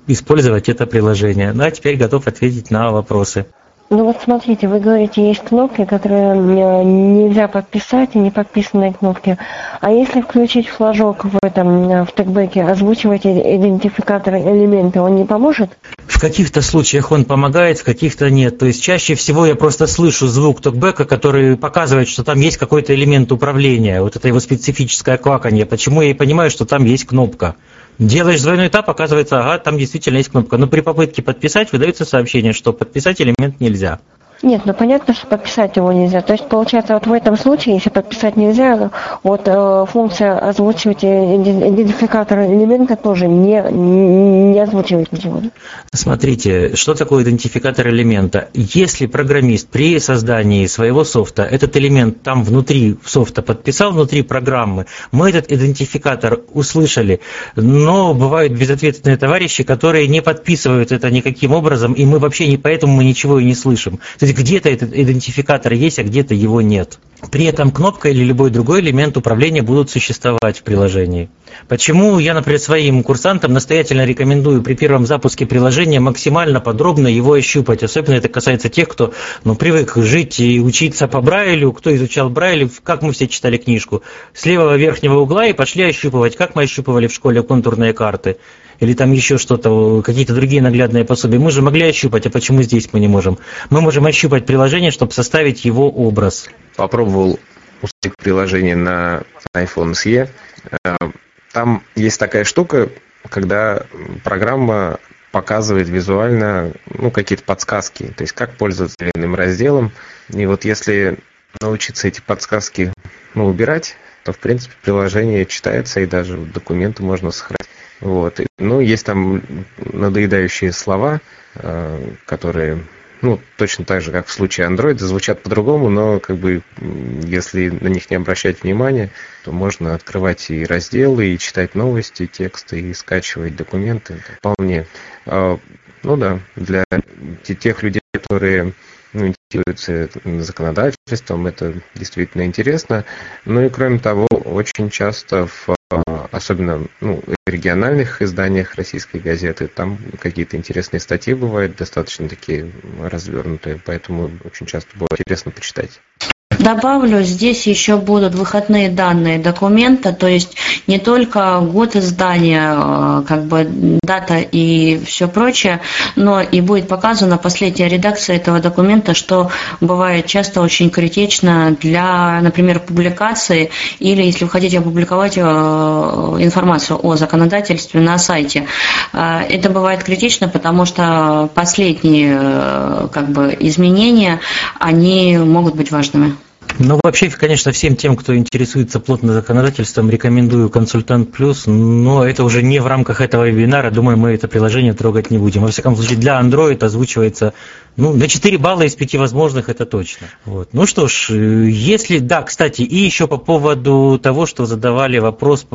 использовать это приложение. Ну а теперь готов ответить на вопросы. Ну вот смотрите, вы говорите, есть кнопки, которые э, нельзя подписать, и не подписанные кнопки. А если включить флажок в этом, э, в тегбеке, озвучивать идентификаторы элементы, он не поможет? В каких-то случаях он помогает, в каких-то нет. То есть чаще всего я просто слышу звук токбека, который показывает, что там есть какой-то элемент управления. Вот это его специфическое кваканье. Почему я и понимаю, что там есть кнопка. Делаешь двойной этап, оказывается, ага, там действительно есть кнопка. Но при попытке подписать выдается сообщение, что подписать элемент нельзя. Нет, ну понятно, что подписать его нельзя. То есть, получается, вот в этом случае, если подписать нельзя, вот э, функция озвучивать идентификатор элемента тоже не, не озвучивает ничего. Смотрите, что такое идентификатор элемента? Если программист при создании своего софта этот элемент там внутри софта подписал, внутри программы, мы этот идентификатор услышали, но бывают безответственные товарищи, которые не подписывают это никаким образом, и мы вообще не поэтому мы ничего и не слышим. То есть где-то этот идентификатор есть, а где-то его нет. При этом кнопка или любой другой элемент управления будут существовать в приложении. Почему я, например, своим курсантам настоятельно рекомендую при первом запуске приложения максимально подробно его ощупать. Особенно это касается тех, кто ну, привык жить и учиться по Брайлю, кто изучал Брайль, как мы все читали книжку. С левого верхнего угла и пошли ощупывать, как мы ощупывали в школе контурные карты или там еще что-то, какие-то другие наглядные пособия. Мы же могли ощупать, а почему здесь мы не можем? Мы можем ощупать приложение, чтобы составить его образ. Попробовал установить приложение на iPhone SE. Э, там есть такая штука, когда программа показывает визуально ну, какие-то подсказки, то есть как пользоваться иным разделом. И вот если научиться эти подсказки ну, убирать, то в принципе приложение читается и даже документы можно сохранить. Вот. Ну, есть там надоедающие слова, э, которые, ну, точно так же, как в случае Android, звучат по-другому, но, как бы, если на них не обращать внимания, то можно открывать и разделы, и читать новости, тексты, и скачивать документы. Вполне. А, ну да, для тех людей, которые ну, интересуются законодательством, это действительно интересно. Ну и кроме того, очень часто в особенно ну, региональных изданиях российской газеты, там какие-то интересные статьи бывают, достаточно такие развернутые, поэтому очень часто было интересно почитать. Добавлю, здесь еще будут выходные данные документа, то есть не только год издания, э, как бы дата и все прочее, но и будет показана последняя редакция этого документа, что бывает часто очень критично для, например, публикации или если вы хотите опубликовать э, информацию о законодательстве на сайте. Э, это бывает критично, потому что последние как бы, изменения, они могут быть важными. Ну, вообще, конечно, всем тем, кто интересуется плотно законодательством, рекомендую «Консультант Плюс», но это уже не в рамках этого вебинара, думаю, мы это приложение трогать не будем. Во всяком случае, для Android озвучивается ну, на 4 балла из 5 возможных это точно. Вот. Ну что ж, если... Да, кстати, и еще по поводу того, что задавали вопрос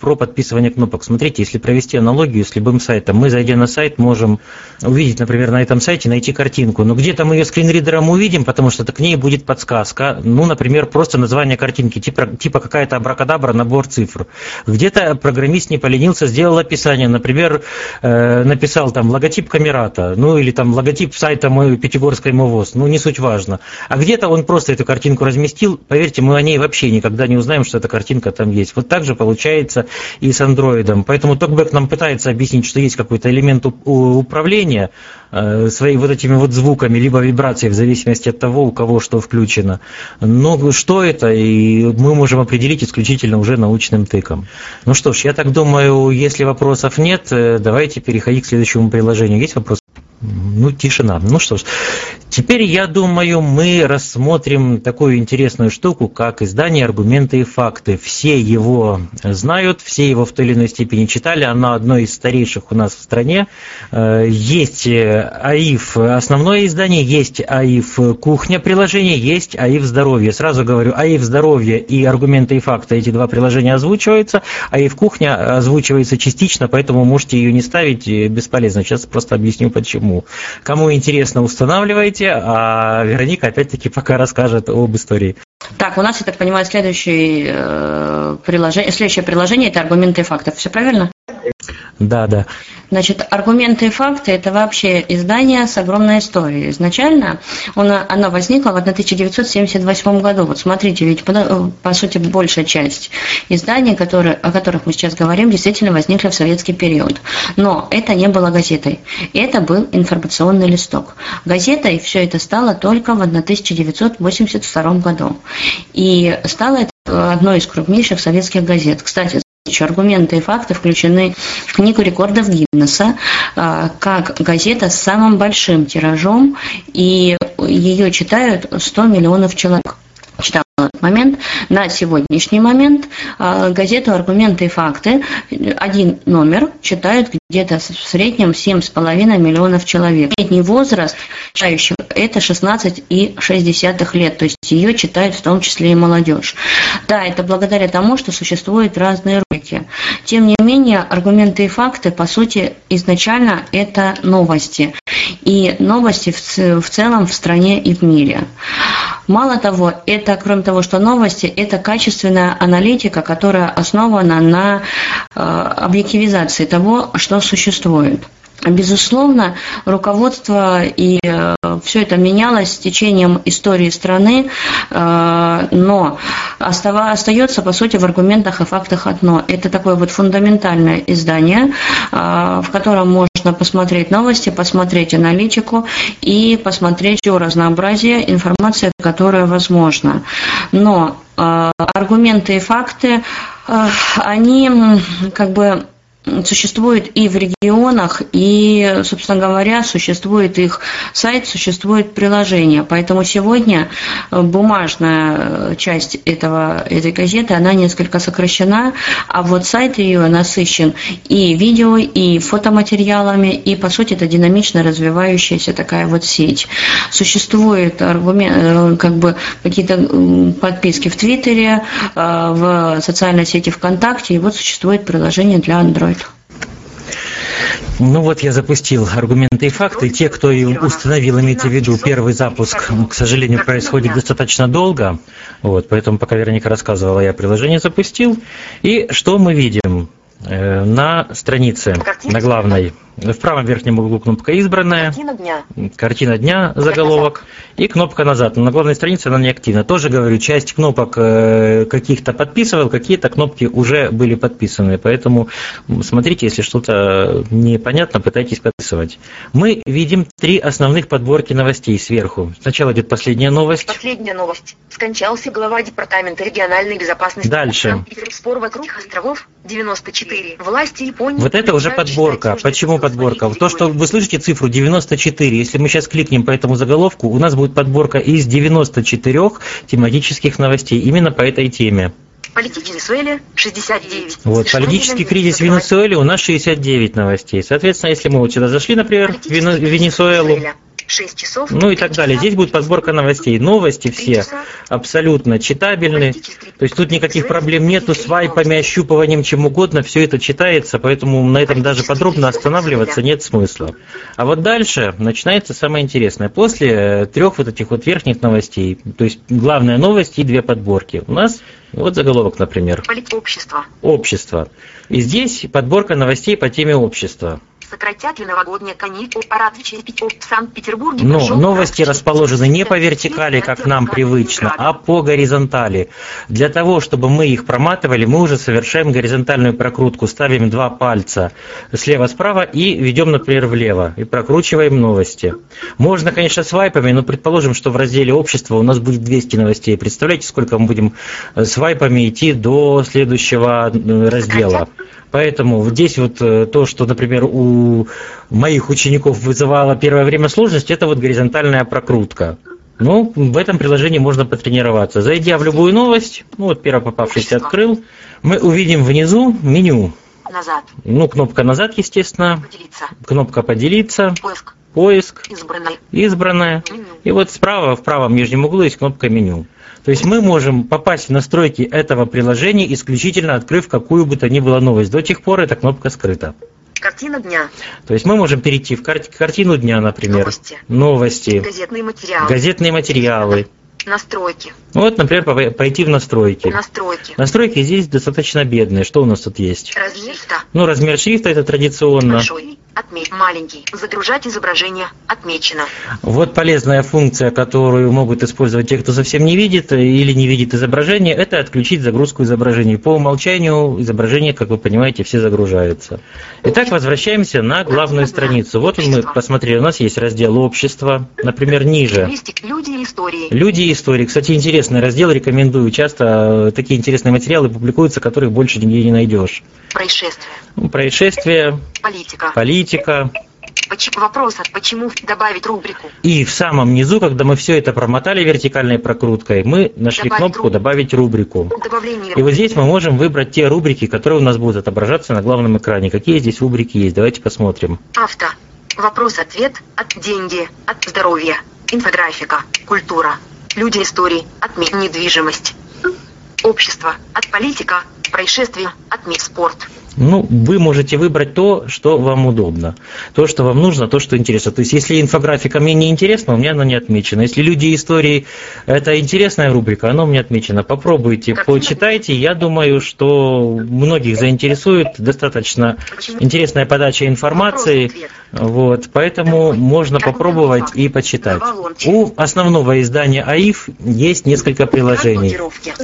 про подписывание кнопок. Смотрите, если провести аналогию с любым сайтом, мы, зайдя на сайт, можем увидеть, например, на этом сайте, найти картинку. Но где-то мы ее скринридером увидим, потому что к ней будет подсказка. Ну, например, просто название картинки, типа, типа какая-то абракадабра, набор цифр. Где-то программист не поленился, сделал описание. Например, э, написал там логотип камерата, ну или там логотип сайта мой Пятигорской МОВОЗ, ну не суть важно. А где-то он просто эту картинку разместил, поверьте, мы о ней вообще никогда не узнаем, что эта картинка там есть. Вот так же получается и с андроидом. Поэтому Токбэк нам пытается объяснить, что есть какой-то элемент управления своими вот этими вот звуками, либо вибрацией, в зависимости от того, у кого что включено. Но что это, и мы можем определить исключительно уже научным тыком. Ну что ж, я так думаю, если вопросов нет, э, давайте переходить к следующему приложению. Есть вопросы? Ну, тишина. Ну что ж, теперь, я думаю, мы рассмотрим такую интересную штуку, как издание «Аргументы и факты». Все его знают, все его в той или иной степени читали. Оно одно из старейших у нас в стране. Э, есть АИФ основное издание, есть АИФ кухня приложение, есть АИФ здоровье. Сразу говорю, АИФ здоровье и «Аргументы и факты» эти два приложения озвучиваются. АИФ кухня озвучивается частично, поэтому можете ее не ставить, бесполезно. Сейчас просто объясню почему почему. Кому интересно, устанавливайте, а Вероника опять-таки пока расскажет об истории. Так, у нас, я так понимаю, следующее, э, приложение, следующее приложение – это аргументы и факты. Все правильно? Да, да. Значит, аргументы и факты – это вообще издание с огромной историей. Изначально оно, оно возникло в 1978 году. Вот смотрите, ведь по, по сути большая часть изданий, которые, о которых мы сейчас говорим, действительно возникли в советский период. Но это не было газетой. Это был информационный листок. Газетой все это стало только в 1982 году. И стало это одной из крупнейших советских газет. Кстати, аргументы и факты включены в книгу рекордов Гиннесса как газета с самым большим тиражом, и ее читают 100 миллионов человек читала этот момент. На сегодняшний момент э, газету «Аргументы и факты» один номер читают где-то в среднем 7,5 миллионов человек. Средний возраст читающих – это 16,6 лет, то есть ее читают в том числе и молодежь. Да, это благодаря тому, что существуют разные ролики. Тем не менее, аргументы и факты, по сути, изначально это новости. И новости в целом в стране и в мире. Мало того, это, кроме того, что новости, это качественная аналитика, которая основана на э, объективизации того, что существует. Безусловно, руководство и э, все это менялось с течением истории страны, э, но остается, по сути, в аргументах и фактах одно. Это такое вот фундаментальное издание, э, в котором можно посмотреть новости, посмотреть аналитику и посмотреть все разнообразие информации, которая возможна. Но аргументы и факты, они как бы существует и в регионах, и, собственно говоря, существует их сайт, существует приложение. Поэтому сегодня э, бумажная часть этого, этой газеты, она несколько сокращена, а вот сайт ее насыщен и видео, и фотоматериалами, и, по сути, это динамично развивающаяся такая вот сеть. Существует э, как бы какие-то подписки в Твиттере, э, в социальной сети ВКонтакте, и вот существует приложение для Android. Ну вот я запустил аргументы и факты. Те, кто установил, имейте в виду, первый запуск, к сожалению, происходит достаточно долго. Вот, поэтому пока Вероника рассказывала, я приложение запустил. И что мы видим? Э, на странице, на главной, в правом верхнем углу кнопка «Избранная», картина дня, картина дня заголовок, и кнопка «Назад». На главной странице она не активна. Тоже говорю, часть кнопок э, каких-то подписывал, какие-то кнопки уже были подписаны. Поэтому смотрите, если что-то непонятно, пытайтесь подписывать. Мы видим три основных подборки новостей сверху. Сначала идет последняя новость. Последняя новость. Скончался глава Департамента региональной безопасности. Дальше. Спор вокруг островов 94. Власти Японии... Вот это уже подборка. Почему подборка? То, что вы слышите цифру 94, если мы сейчас кликнем по этому заголовку, у нас будет подборка из 94 тематических новостей именно по этой теме. Политический Венесуэле 69. Вот, политический кризис в Венесуэле у нас 69 новостей. Соответственно, если мы вот сюда зашли, например, в Венесуэлу, 6 часов. Ну и так далее. Здесь будет подборка новостей. Новости все абсолютно читабельны. То есть тут никаких проблем нету с вайпами, ощупыванием, чем угодно. Все это читается, поэтому на этом даже подробно останавливаться нет смысла. А вот дальше начинается самое интересное. После э, трех вот этих вот верхних новостей, то есть главная новость и две подборки, у нас вот заголовок, например. Общество. Общество. И здесь подборка новостей по теме общества сократят ли новогодние каникулы парад в Санкт-Петербурге. Но новости расположены не по вертикали, как нам привычно, а по горизонтали. Для того, чтобы мы их проматывали, мы уже совершаем горизонтальную прокрутку, ставим два пальца слева-справа и ведем, например, влево, и прокручиваем новости. Можно, конечно, свайпами, но предположим, что в разделе общества у нас будет 200 новостей. Представляете, сколько мы будем свайпами идти до следующего э, раздела. Поэтому здесь вот э, то, что, например, у моих учеников вызывало первое время сложность, это вот горизонтальная прокрутка. Ну, в этом приложении можно потренироваться. Зайдя в любую новость, ну вот первый попавшийся открыл, мы увидим внизу меню. Назад. Ну, кнопка назад, естественно. Поделиться. Кнопка поделиться. Поиск. Поиск. Избранное. Избранное. Меню. И вот справа, в правом нижнем углу есть кнопка меню. То есть мы можем попасть в настройки этого приложения, исключительно открыв какую бы то ни было новость. До тех пор эта кнопка скрыта. Картина дня. То есть мы можем перейти в кар- картину дня, например. Новости. Новости. Газетные материалы. Газетные материалы. Настройки. Вот, например, пойти в настройки. Настройки. Настройки здесь достаточно бедные. Что у нас тут есть? Размер шрифта. Ну, размер шрифта это традиционно. Большой. Отметь маленький. Загружать изображение. Отмечено. Вот полезная функция, которую могут использовать те, кто совсем не видит или не видит изображение, это отключить загрузку изображений. По умолчанию изображение, как вы понимаете, все загружаются. Итак, возвращаемся на главную страницу. Вот мы посмотрели, у нас есть раздел «Общество», например, ниже. «Люди и истории». Люди и истории. Кстати, интересный раздел, рекомендую. Часто такие интересные материалы публикуются, которых больше нигде не найдешь. Происшествия. Ну, Происшествия, Политика. Политика. Почему, вопрос, а почему добавить рубрику? И в самом низу, когда мы все это промотали вертикальной прокруткой, мы нашли Добавить кнопку рубрику. «Добавить рубрику». Добавление И вот здесь мы можем выбрать те рубрики, которые у нас будут отображаться на главном экране. Какие здесь рубрики есть? Давайте посмотрим. Авто. Вопрос-ответ. От деньги. От здоровья. Инфографика. Культура. Люди истории. От недвижимость. Общество. От политика. Происшествия. От ми- спорт. Ну, вы можете выбрать то, что вам удобно. То, что вам нужно, то, что интересно. То есть, если инфографика мне не интересна, у меня она не отмечена. Если люди и истории – это интересная рубрика, она у меня отмечена. Попробуйте, почитайте. Я думаю, что многих заинтересует достаточно интересная подача информации. Вот, поэтому можно попробовать и почитать. У основного издания АИФ есть несколько приложений.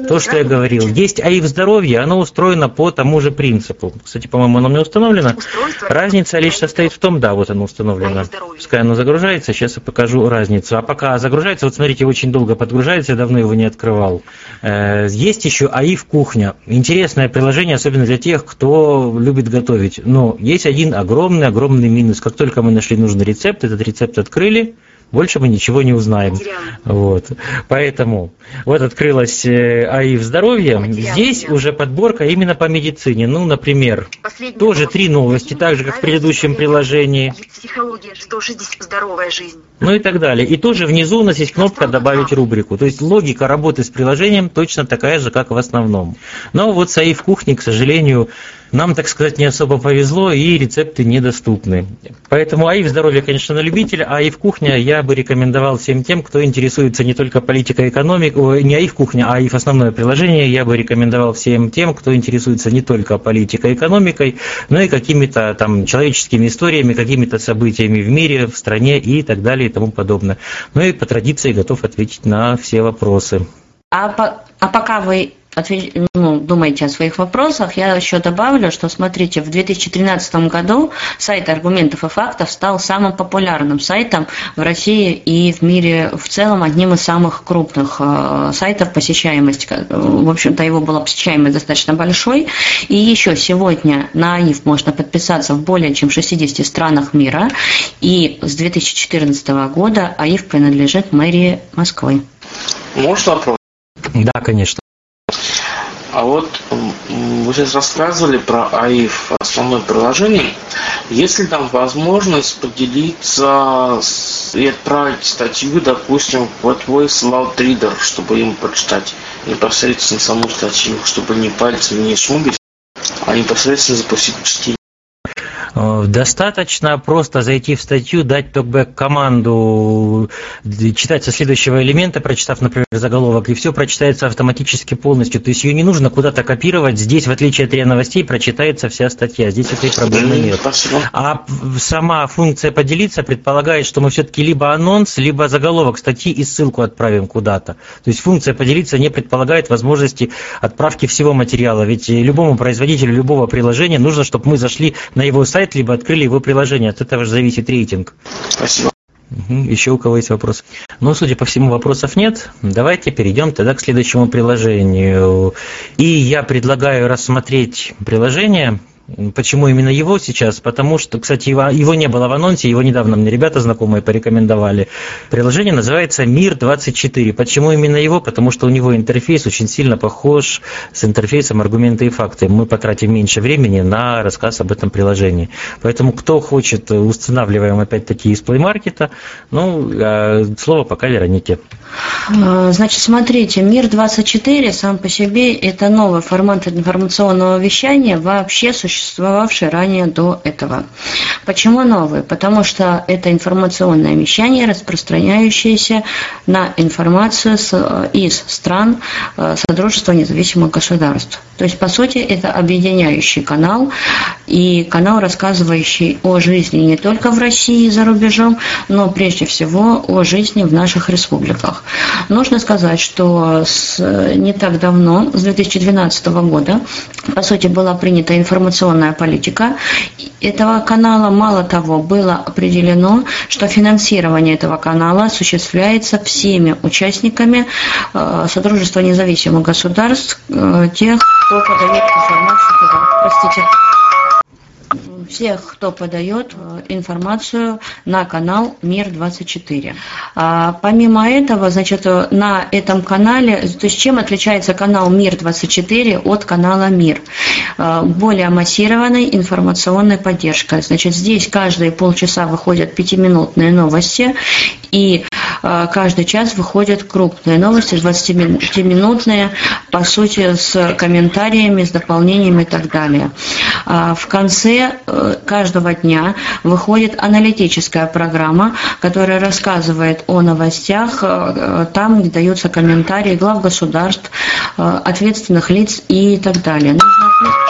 То, что я говорил, есть АИФ здоровье, оно устроено по тому же принципу. Кстати, по-моему, оно меня установлено. Устройство. Разница лишь состоит в том, да, вот оно установлено. Пускай оно загружается, сейчас я покажу разницу. А пока загружается, вот смотрите, очень долго подгружается, я давно его не открывал. Э, Есть еще АИФ кухня. Интересное приложение, особенно для тех, кто любит готовить. Но есть один огромный-огромный минус. Как только мы нашли нужный рецепт, этот рецепт открыли, больше мы ничего не узнаем. Вот. Поэтому вот открылась э, АИФ здоровье. Материалы. Здесь уже подборка именно по медицине. Ну, например, тоже три новости, так же, как в предыдущем приложении. Психология 160. Здоровая жизнь. Ну и так далее. И тоже внизу у нас есть кнопка «Добавить рубрику». То есть логика работы с приложением точно такая же, как в основном. Но вот с АИФ кухни, к сожалению, нам, так сказать, не особо повезло, и рецепты недоступны. Поэтому АИФ здоровье, конечно, на любителя, а АИФ кухня я бы рекомендовал всем тем, кто интересуется не только политикой, экономикой, не АИФ кухня, а АИФ основное приложение, я бы рекомендовал всем тем, кто интересуется не только политикой, экономикой, но и какими-то там человеческими историями, какими-то событиями в мире, в стране и так далее и тому подобное. Ну и по традиции готов ответить на все вопросы. А, по- а пока вы отве- ну, думаете о своих вопросах, я еще добавлю, что, смотрите, в 2013 году сайт аргументов и фактов стал самым популярным сайтом в России и в мире в целом одним из самых крупных э, сайтов посещаемость. э, В общем-то, его была посещаемость достаточно большой. И еще сегодня на АИФ можно подписаться в более чем 60 странах мира. И с 2014 года АИФ принадлежит мэрии Москвы. Может вопрос? Да, конечно. А вот вы сейчас рассказывали про АИФ, основное приложение. Есть ли там возможность поделиться и отправить статью, допустим, в Voice Loud Reader, чтобы им прочитать непосредственно саму статью, чтобы не пальцем не шмугать, а непосредственно запустить чтение? Э, Достаточно просто зайти в статью, дать токбэк команду, читать со следующего элемента, прочитав, например, заголовок, и все прочитается автоматически полностью. То есть ее не нужно куда-то копировать. Здесь, в отличие от РИА новостей, прочитается вся статья. Здесь этой проблемы нет. А сама функция поделиться предполагает, что мы все-таки либо анонс, либо заголовок статьи и ссылку отправим куда-то. То есть функция поделиться не предполагает возможности отправки всего материала. Ведь любому производителю любого приложения нужно, чтобы мы зашли на его сайт, либо открыли его приложение. От этого же зависит рейтинг. Спасибо. Мгм. Еще у кого есть вопросы? Ну, судя по всему, вопросов нет. Давайте перейдем тогда к следующему приложению. И я предлагаю рассмотреть приложение. Почему именно его сейчас? Потому что, кстати, его, его не было в анонсе, его недавно мне ребята знакомые порекомендовали. Приложение называется Мир24. Почему именно его? Потому что у него интерфейс очень сильно похож с интерфейсом аргументы и факты. Мы потратим меньше времени на рассказ об этом приложении. Поэтому, кто хочет, устанавливаем опять-таки из Play Market. Ну, а слово пока Веронике. Э, Значит, смотрите, Мир 24 сам по себе это новый формат информационного вещания. Вообще существует существовавший ранее до этого. Почему новый? Потому что это информационное вещание, распространяющееся на информацию из стран Содружества независимых государств. То есть, по сути, это объединяющий канал и канал, рассказывающий о жизни не только в России и за рубежом, но прежде всего о жизни в наших республиках. Нужно сказать, что с, не так давно, с 2012 года, по сути, была принята информационная политика этого канала. Мало того, было определено, что финансирование этого канала осуществляется всеми участниками э, Содружества независимых государств, э, тех, кто подает информацию. Простите всех, кто подает э, информацию на канал Мир-24. А, помимо этого, значит, э, на этом канале, то есть чем отличается канал Мир-24 от канала Мир? А, более массированной информационной поддержкой. Значит, здесь каждые полчаса выходят пятиминутные новости, и а, каждый час выходят крупные новости, 20-минутные, по сути, с комментариями, с дополнениями и так далее. В конце э, каждого дня выходит аналитическая программа, которая рассказывает о новостях э, там, даются комментарии глав государств, э, ответственных лиц и так далее. Нужно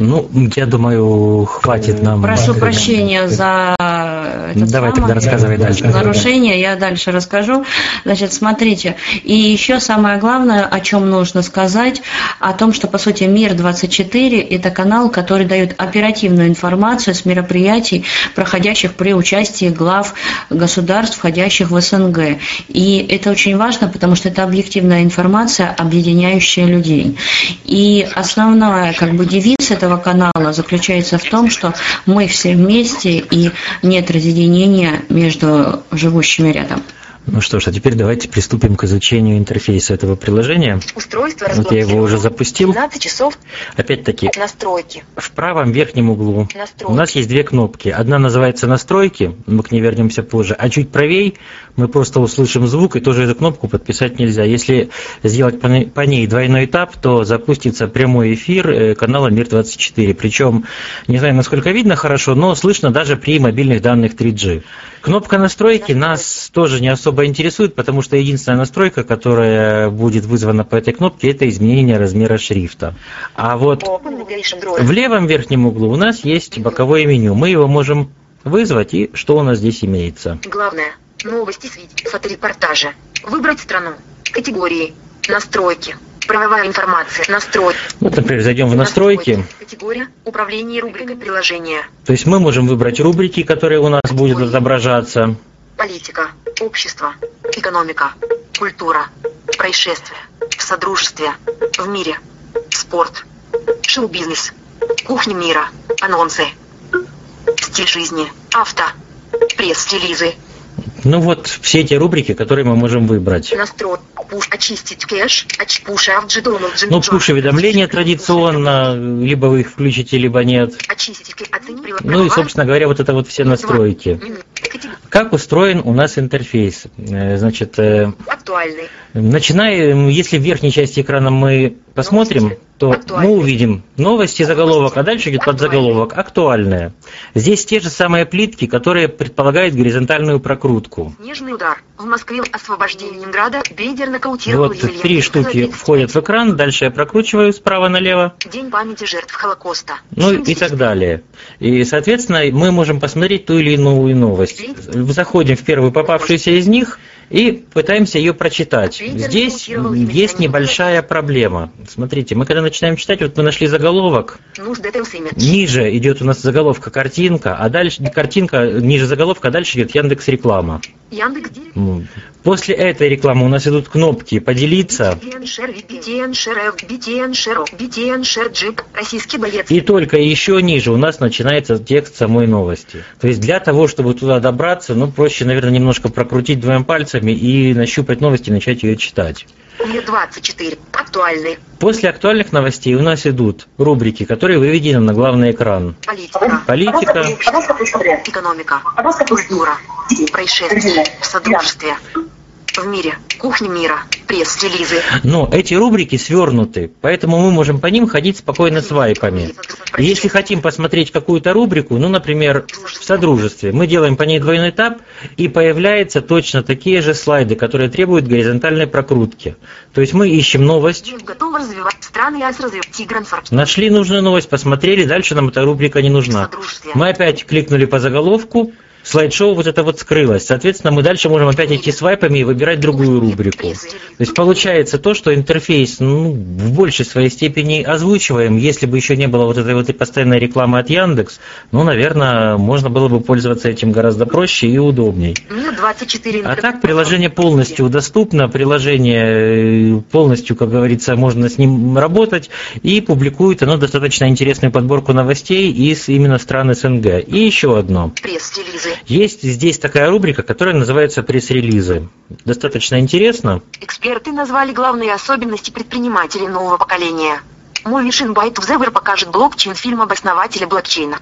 ну, я думаю, хватит нам. Прошу прощения за это Давай тогда рассказывай дальше. Нарушение, я дальше расскажу. Значит, смотрите, и еще самое главное, о чем нужно сказать, о том, что, по сути, Мир-24 – это канал, который дает оперативную информацию с мероприятий, проходящих при участии глав государств, входящих в СНГ. И это очень важно, потому что это объективная информация, объединяющая людей. И основная как бы девиз этого канала заключается в том, что мы все вместе и нет разъединения между живущими рядом. Ну что ж, а теперь давайте приступим к изучению интерфейса этого приложения. Устройство вот я его уже запустил. 12 часов. Опять-таки. Настройки. В правом верхнем углу Настройки. у нас есть две кнопки. Одна называется настройки, мы к ней вернемся позже, а чуть правее мы просто услышим звук, и тоже эту кнопку подписать нельзя. Если сделать по ней двойной этап, то запустится прямой эфир э, канала Мир-24. Причем, не знаю, насколько видно хорошо, но слышно даже при мобильных данных 3G. Кнопка настройки нас тоже не особо интересует, потому что единственная настройка, которая будет вызвана по этой кнопке, это изменение размера шрифта. А вот в левом верхнем углу у нас есть боковое меню. Мы его можем вызвать, и что у нас здесь имеется? Главное Новости с фоторепортажи. Выбрать страну. Категории. Настройки. Правовая информация. Настрой. Вот, например, зайдем в настройки. Категория. Управление рубрикой приложения. То есть мы можем выбрать рубрики, которые у нас будут отображаться. Политика. Общество. Экономика. Культура. Происшествия. В содружестве. В мире. Спорт. Шоу-бизнес. Кухня мира. Анонсы. Стиль жизни. Авто. Пресс-релизы. Ну вот все эти рубрики, которые мы можем выбрать. Настрой, пуш, очистить кэш, оч, пуш, ну, пуш-уведомления традиционно, либо вы их включите, либо нет. Очистить, ну и, собственно говоря, вот это вот все настройки. Как устроен у нас интерфейс? Э, значит, э, актуальный. Начиная, если в верхней части экрана мы посмотрим, то мы увидим новости, заголовок, а дальше идет подзаголовок «Актуальное». Здесь те же самые плитки, которые предполагают горизонтальную прокрутку. Снежный удар. В Москве освобождение Ленинграда. Бейдер нокаутировал Вот три штуки входят в экран, дальше я прокручиваю справа налево. День памяти жертв Холокоста. Ну и так далее. И, соответственно, мы можем посмотреть ту или иную новость. Заходим в первую попавшуюся из них – и пытаемся ее прочитать. Здесь есть небольшая проблема. Смотрите, мы когда начинаем читать, вот мы нашли заголовок, ниже идет у нас заголовка картинка, а дальше картинка ниже заголовка, а дальше идет Яндекс реклама. После этой рекламы у нас идут кнопки «Поделиться». И только еще ниже у нас начинается текст самой новости. То есть для того, чтобы туда добраться, ну проще, наверное, немножко прокрутить двумя пальцами и нащупать новости и начать ее читать. Мир 24. Актуальный. После актуальных новостей у нас идут рубрики, которые выведены на главный экран. Политика. Политика. Экономика. Культура. Происшествия. Содружестве. В мире, кухня мира, пресс-релизы. Но эти рубрики свернуты, поэтому мы можем по ним ходить спокойно свайпами. И если хотим посмотреть какую-то рубрику, ну, например, в Содружестве, мы делаем по ней двойной тап, и появляются точно такие же слайды, которые требуют горизонтальной прокрутки. То есть мы ищем новость, нашли нужную новость, посмотрели, дальше нам эта рубрика не нужна. Мы опять кликнули по заголовку, слайд-шоу вот это вот скрылось. Соответственно, мы дальше можем опять идти свайпами и выбирать другую рубрику. То есть получается то, что интерфейс ну, в большей своей степени озвучиваем. Если бы еще не было вот этой вот и постоянной рекламы от Яндекс, ну, наверное, можно было бы пользоваться этим гораздо проще и удобней. Мир 24 А так приложение полностью доступно, приложение э, полностью, как говорится, можно с ним работать и публикует оно достаточно интересную подборку новостей из именно стран СНГ. И еще одно. Есть здесь такая рубрика, которая называется пресс-релизы. Достаточно интересно. Эксперты назвали главные особенности предпринимателей нового поколения. Movision Byte Observer покажет блокчейн-фильм об основателе блокчейна.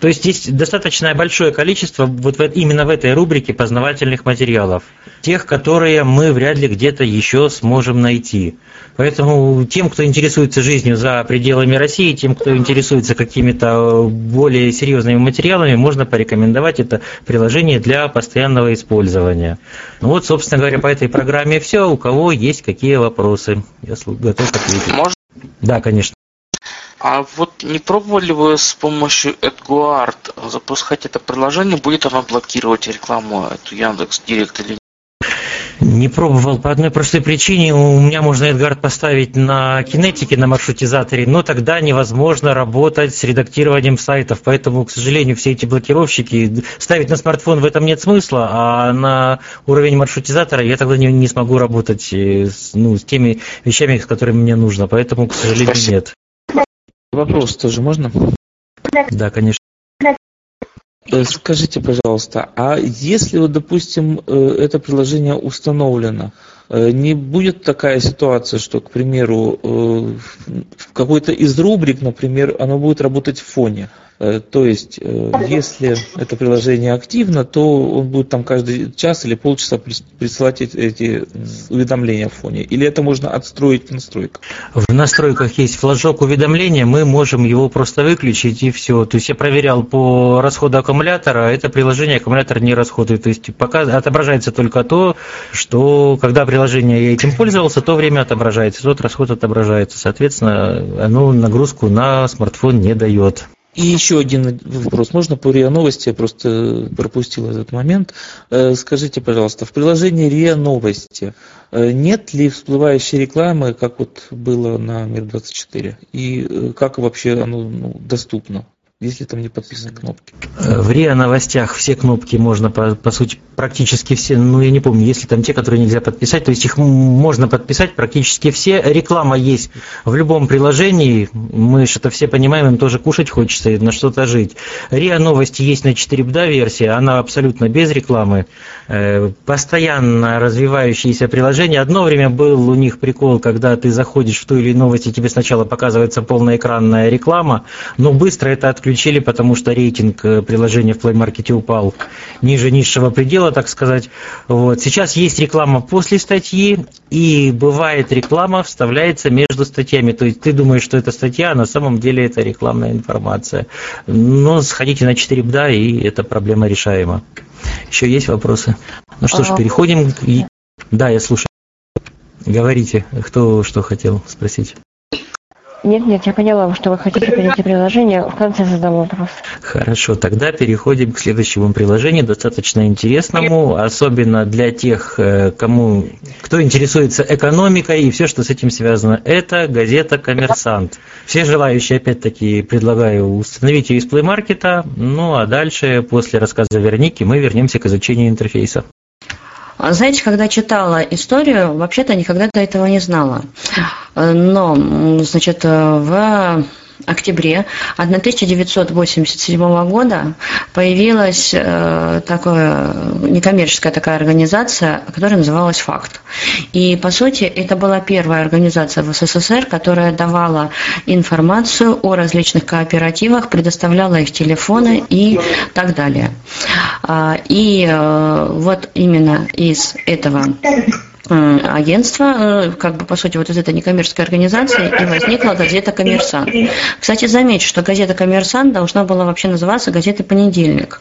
То есть здесь достаточно большое количество вот в, э- именно в этой рубрике познавательных материалов. Тех, которые мы вряд ли где-то еще сможем найти. Поэтому тем, кто интересуется жизнью за пределами России, тем, кто интересуется какими-то более серьезными материалами, можно порекомендовать это приложение для постоянного использования. Ну вот, собственно говоря, по этой программе все. У кого есть какие вопросы? Я готов ответить. Можно? Да, конечно. А вот не пробовали вы с помощью AdGuard запускать это приложение? Будет оно блокировать рекламу, эту Яндекс Директ или? Не пробовал по одной простой причине. У меня можно Эдгард поставить на кинетике, на маршрутизаторе, но тогда невозможно работать с редактированием сайтов. Поэтому, к сожалению, все эти блокировщики ставить на смартфон в этом нет смысла, а на уровень маршрутизатора я тогда не, не смогу работать э, с, ну, с теми вещами, с которыми мне нужно. Поэтому, к сожалению, Спасибо. нет. Вопрос тоже можно? Да, конечно. Э, Скажите, пожалуйста, а если, вот, допустим, э, это приложение установлено, э, не будет такая ситуация, что, к примеру, в какой-то из рубрик, например, оно будет работать в фоне? Э, То есть, э, если это приложение активно, то он будет там каждый час или полчаса прис- присылать эти- уведомления в фоне. Или это можно отстроить в настройках? В настройках есть флажок уведомления, мы можем его просто выключить и все. То есть я проверял по расходу аккумулятора, это приложение аккумулятор не расходует. То есть пока отображается только то, что когда приложение я этим пользовался, то время отображается, тот расход отображается. Соответственно, оно нагрузку на смартфон не дает. И еще один вопрос. Можно по РИА Новости? Я просто пропустил этот момент. Э, Скажите, пожалуйста, в приложении РИА Новости э, нет ли всплывающей рекламы, как вот было на Мир-24? И э, как вообще оно ну, доступно, если там не подписаны кнопки? Э, В РИА новостях все кнопки можно, по, по сути, практически все, ну я не помню, если там те, которые нельзя подписать, то есть их можно подписать практически все. Реклама есть в любом приложении, мы же это все понимаем, им тоже кушать хочется и на что-то жить. РИА новости есть на 4 бда версии, она абсолютно без рекламы, Э, постоянно развивающиеся приложения. Одно время был у них прикол, когда ты заходишь в ту или иную новость, и тебе сначала показывается полноэкранная реклама, но быстро это отключили, потому что рейтинг э, приложения в Play Market упал ниже низшего предела, так сказать. Вот. Сейчас есть реклама после статьи, и бывает реклама вставляется между статьями. То есть ты думаешь, что это статья, а на самом деле это рекламная информация. Но сходите на 4 бда, и эта проблема решаема. Еще есть вопросы? Ну что ж, переходим Да, я слушаю. Говорите, кто что хотел спросить. Нет, нет, я поняла, что вы хотите перейти приложение. В конце задам вопрос. Хорошо, тогда переходим к следующему приложению, достаточно интересному, особенно для тех, э, кому, кто интересуется экономикой и все, что с этим связано. Это газета «Коммерсант». Все желающие, опять-таки, предлагаю установить ее из Play Market, ну а дальше, после рассказа Верники, мы вернемся к изучению интерфейса. А Знаете, когда читала историю, вообще-то никогда до этого не знала. Но, значит, э, в октябре 1987 года появилась э, такая некоммерческая такая организация, которая называлась «Факт». И, по сути, это была первая организация в СССР, которая давала информацию о различных кооперативах, предоставляла их телефоны и так далее. А, и э, вот именно из этого агентства, э, как бы по сути вот из этой некоммерческой организации и возникла газета «Коммерсант». Кстати, замечу, что газета «Коммерсант» должна была вообще называться газетой «Понедельник».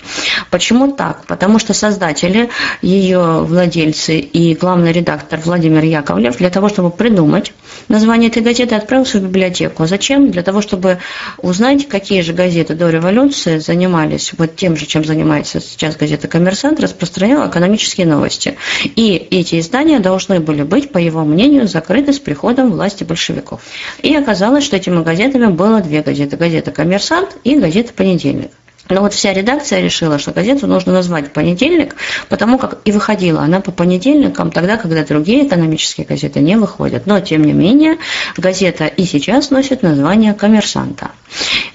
Почему так? Потому что создатели, ее владельцы и главный редактор Владимир Яковлев для того, чтобы придумать название этой газеты, отправился в библиотеку. А зачем? Для того, чтобы узнать, какие же газеты до революции занимались вот тем же, чем занимается сейчас газета «Коммерсант», распространяла экономические новости. И эти издания должны были быть, по его мнению, закрыты с приходом власти большевиков. И оказалось, что этими газетами было две газеты. Газета «Коммерсант» и газета «Понедельник». Но вот вся редакция решила, что газету нужно назвать «Понедельник», потому как и выходила она по понедельникам, тогда, когда другие экономические газеты не выходят. Но, тем не менее, газета и сейчас носит название «Коммерсанта».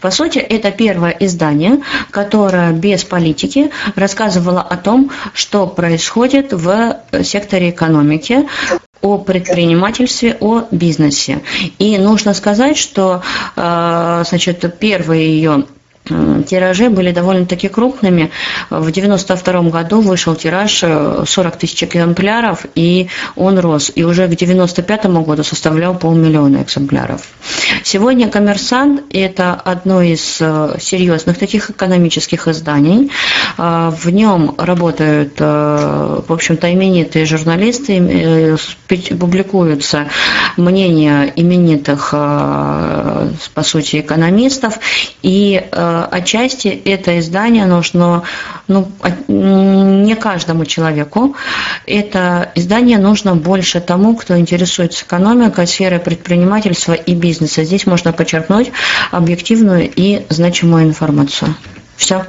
По сути, это первое издание, которое без политики рассказывало о том, что происходит в секторе экономики, о предпринимательстве, о бизнесе. И нужно сказать, что э, значит, первые ее тиражи были довольно-таки крупными. В 92 году вышел тираж 40 э, тысяч экземпляров, и он рос. И уже к 95 году составлял полмиллиона экземпляров. Сегодня «Коммерсант» – это одно из э, серьезных таких экономических изданий. Э, в нем работают, в общем-то, именитые журналисты, публикуются мнения именитых, по сути, экономистов, и отчасти это издание нужно ну, не каждому человеку. Это издание нужно больше тому, кто интересуется экономикой, сферой предпринимательства и бизнеса. Здесь можно подчеркнуть объективную и значимую информацию. Все.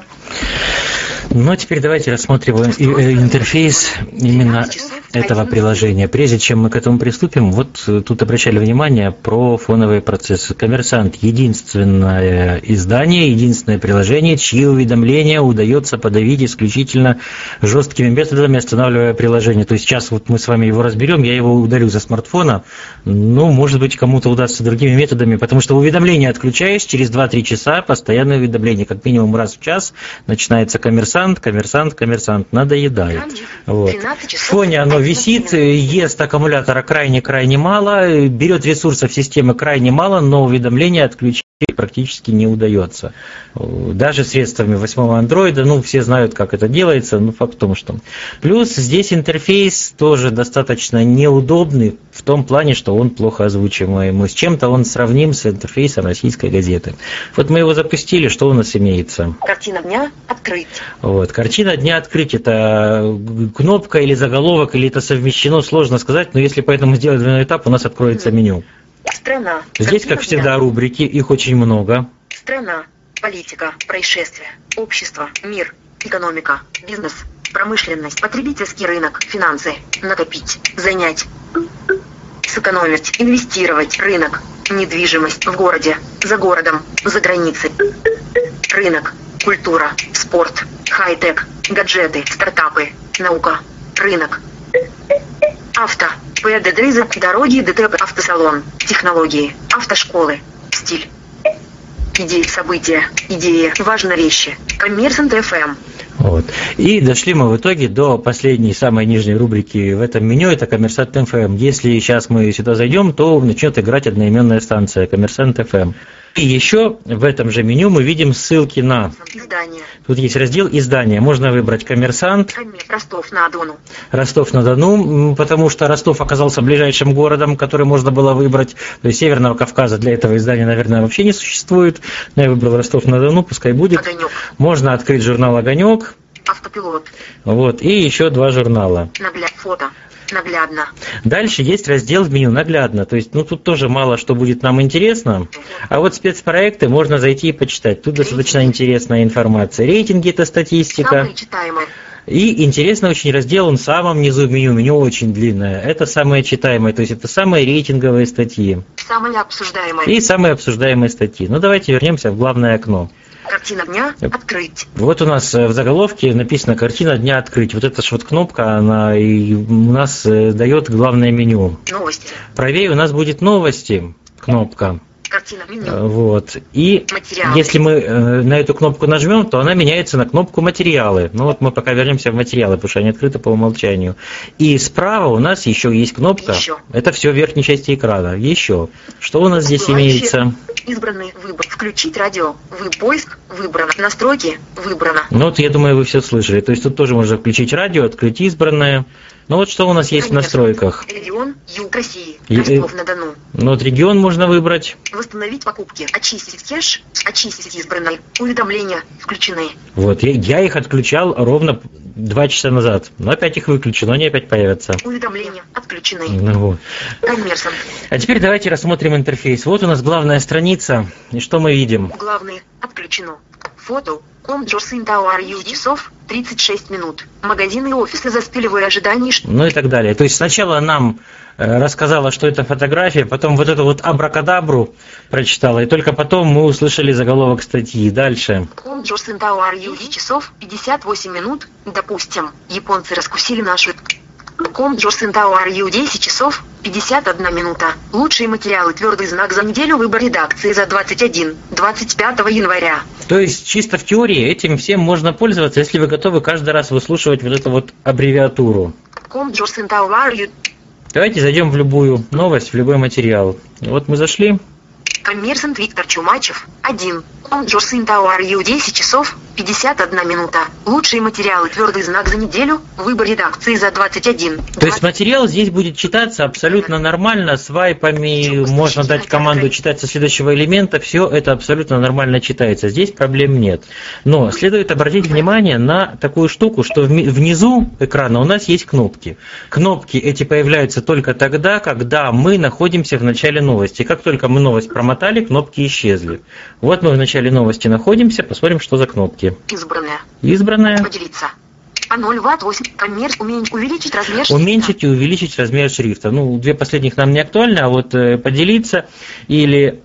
Ну, а теперь давайте рассмотрим э, интерфейс именно этого приложения. Прежде чем мы к этому приступим, вот э, тут обращали внимание про фоновые процессы. Коммерсант – единственное издание, единственное приложение, чьи уведомления удается подавить исключительно жесткими методами, останавливая приложение. То есть сейчас вот мы с вами его разберем, я его удалю за смартфона, ну, может быть, кому-то удастся другими методами, потому что уведомление отключаешь, через 2-3 часа постоянное уведомление, как минимум раз в час начинается коммерсант, коммерсант, коммерсант, коммерсант, надоедает. Вот. В фоне оно висит, ест аккумулятора крайне-крайне мало, берет ресурсов системы крайне мало, но уведомления отключить практически не удается. Даже средствами восьмого андроида, ну, все знают, как это делается, но факт в том, что... Плюс здесь интерфейс тоже достаточно неудобный в том плане, что он плохо озвучиваемый. С чем-то он сравним с интерфейсом российской газеты. Вот мы его запустили, что у нас имеется? Картина дня открыть. Вот. Картина дня открыть это кнопка или заголовок, или это совмещено, сложно сказать, но если поэтому сделать двойной этап, у нас откроется меню. Страна. Здесь, как всегда, рубрики, их очень много. Страна, политика, происшествия, общество, мир, экономика, бизнес, промышленность, потребительский рынок, финансы, накопить, занять, сэкономить, инвестировать, рынок, недвижимость в городе, за городом, за границей, рынок, культура, спорт, хай-тек, гаджеты, стартапы, наука, рынок, авто, ПД дороги, ДТП, автосалон, технологии, автошколы, стиль. Идеи, события, идеи, важные вещи. Коммерсант ФМ. Вот. И дошли мы в итоге до последней, самой нижней рубрики в этом меню, это Коммерсант ФМ. Если сейчас мы сюда зайдем, то начнет играть одноименная станция Коммерсант ФМ. И еще в этом же меню мы видим ссылки на... Издание. Тут есть раздел «Издания». Можно выбрать «Коммерсант». Ростов-на-Дону. Ростов-на-Дону, потому что Ростов оказался ближайшим городом, который можно было выбрать. То есть Северного Кавказа для этого издания, наверное, вообще не существует. Но я выбрал Ростов-на-Дону, пускай будет. Огонек. Можно открыть журнал «Огонек». Автопилот. Вот, и еще два журнала. Нагляд фото. Наглядно. Дальше есть раздел в меню «Наглядно». То есть, ну, тут тоже мало что будет нам интересно. А вот спецпроекты можно зайти и почитать. Тут достаточно интересная информация. Рейтинги – это статистика. Самые читаемые. И интересный очень раздел, он в самом низу меню, меню очень длинное. Это самые читаемые, то есть это самые рейтинговые статьи. Самые обсуждаемые. И самые обсуждаемые статьи. Ну давайте вернемся в главное окно. Картина дня. Открыть. Вот у нас э, в заголовке написано «Картина дня открыть». Вот эта вот кнопка, она и у нас э, дает главное меню. Новости. Правее у нас будет «Новости» кнопка. Картина меню. Э, Вот. И Материалы. если мы э, на эту кнопку нажмем, то она меняется на кнопку «Материалы». Ну вот мы пока вернемся в материалы, потому что они открыты по умолчанию. И справа у нас еще есть кнопка. Еще. Это все в верхней части экрана. Еще. Что у нас здесь имеется? Избранный выбор. Включить радио. Вы поиск. Выбрано. Настройки. Выбрано. Ну вот, я думаю, вы все слышали. То есть тут тоже можно включить радио, открыть избранное. Ну вот что у нас есть в Конечно. настройках. Регион. Юг России. И- Ростов-на-Дону. Ну вот регион можно выбрать. Восстановить покупки. Очистить кэш. Очистить избранные. Уведомления. Включены. Вот, я, я их отключал ровно два часа назад. Но опять их выключу, но они опять появятся. Уведомления. Отключены. Ну вот. А теперь давайте рассмотрим интерфейс. Вот у нас главная страница. И что мы видим? Главное. Отключено. Фото. Ком Джорсин Тауар часов 36 минут. Магазины и офисы застыли ожидании, что Ну и так далее. То есть сначала нам э, рассказала, что это фотография, потом вот эту вот абракадабру прочитала, и только потом мы услышали заголовок статьи. Дальше. Ком Джорсин Тауар часов 58 минут. Допустим, японцы раскусили нашу Ком Джорсин Тауар Ю 10 часов 51 минута. Лучшие материалы. Твердый знак за неделю. Выбор редакции за 21. 25 января. То есть чисто в теории этим всем можно пользоваться, если вы готовы каждый раз выслушивать вот эту вот аббревиатуру. Ком Джорсин Тауар Ю Давайте зайдем в любую новость, в любой материал. Вот мы зашли. Коммерсант Виктор Чумачев. 1. Ком Джорсин Тауар Ю 10 часов 51 минута. Лучшие материалы. Твердый знак за неделю. Выбор редакции за 21. То есть материал здесь будет читаться абсолютно нормально, с вайпами, можно дать команду читать со следующего элемента, все это абсолютно нормально читается, здесь проблем нет. Но следует обратить внимание на такую штуку, что внизу экрана у нас есть кнопки. Кнопки эти появляются только тогда, когда мы находимся в начале новости. Как только мы новость промотали, кнопки исчезли. Вот мы в начале новости находимся, посмотрим, что за кнопки. Избранная. Избранная. Поделиться. А 0 ватт 8. Коммерс. Уменьшить. Увеличить размер. шрифта. Уменьшить и увеличить размер шрифта. Ну, две последних нам не актуальны, а вот э, поделиться или.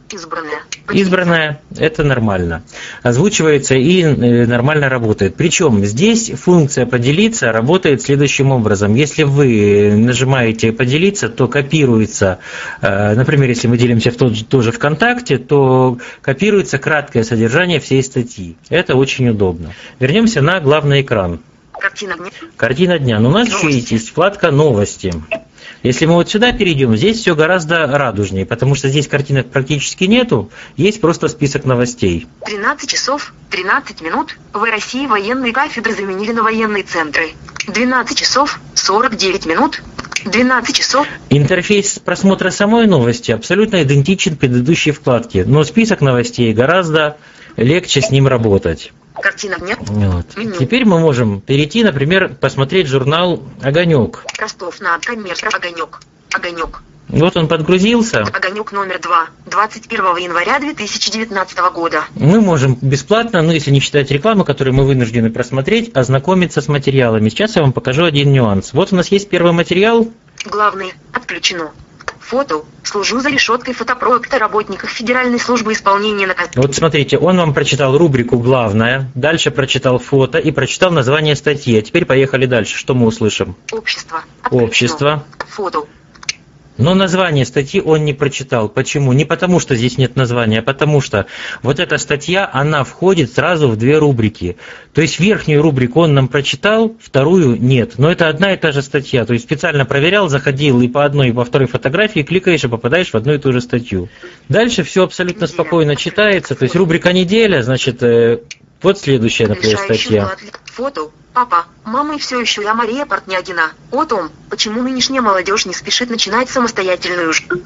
Поделиться. избранное – это нормально. Озвучивается и э, нормально работает. Причем здесь функция «поделиться» работает следующим образом. Если вы нажимаете «поделиться», то копируется, э, например, если мы делимся в тот же, тоже ВКонтакте, то копируется краткое содержание всей статьи. Это очень удобно. Вернемся на главный экран. Картина дня. Картина дня. Но у нас еще есть, есть вкладка «Новости». Если мы вот сюда перейдем, здесь все гораздо радужнее, потому что здесь картинок практически нету, есть просто список новостей. 13 часов 13 минут. В России военные кафедры заменили на военные центры. 12 часов 49 минут. 12 часов Интерфейс просмотра самой новости абсолютно идентичен предыдущей вкладке, но список новостей гораздо легче с ним работать. Картина дня. Вот. Меню. Теперь мы можем перейти, например, посмотреть журнал «Огонек». Ростов на Коммерс. Огонек. Огонек. Вот он подгрузился. Огонек номер 2. 21 января 2019 года. Мы можем бесплатно, ну если не считать рекламу, которую мы вынуждены просмотреть, ознакомиться с материалами. Сейчас я вам покажу один нюанс. Вот у нас есть первый материал. Главный. Отключено. Фото. Служу за решеткой фотопроекта работников Федеральной службы исполнения наказаний. Вот смотрите, он вам прочитал рубрику «Главное», дальше прочитал фото и прочитал название статьи. А теперь поехали дальше. Что мы услышим? Общество. Общество. Фото. Но название статьи он не прочитал. Почему? Не потому, что здесь нет названия, а потому что вот эта статья, она входит сразу в две рубрики. То есть верхнюю рубрику он нам прочитал, вторую нет. Но это одна и та же статья. То есть специально проверял, заходил и по одной, и по второй фотографии, кликаешь и попадаешь в одну и ту же статью. Дальше все абсолютно спокойно читается. То есть рубрика «Неделя», значит, э, вот следующая, например, статья. Фото. Папа, мама и все еще я Мария Портнягина. О том, почему нынешняя молодежь не спешит начинать самостоятельную жизнь.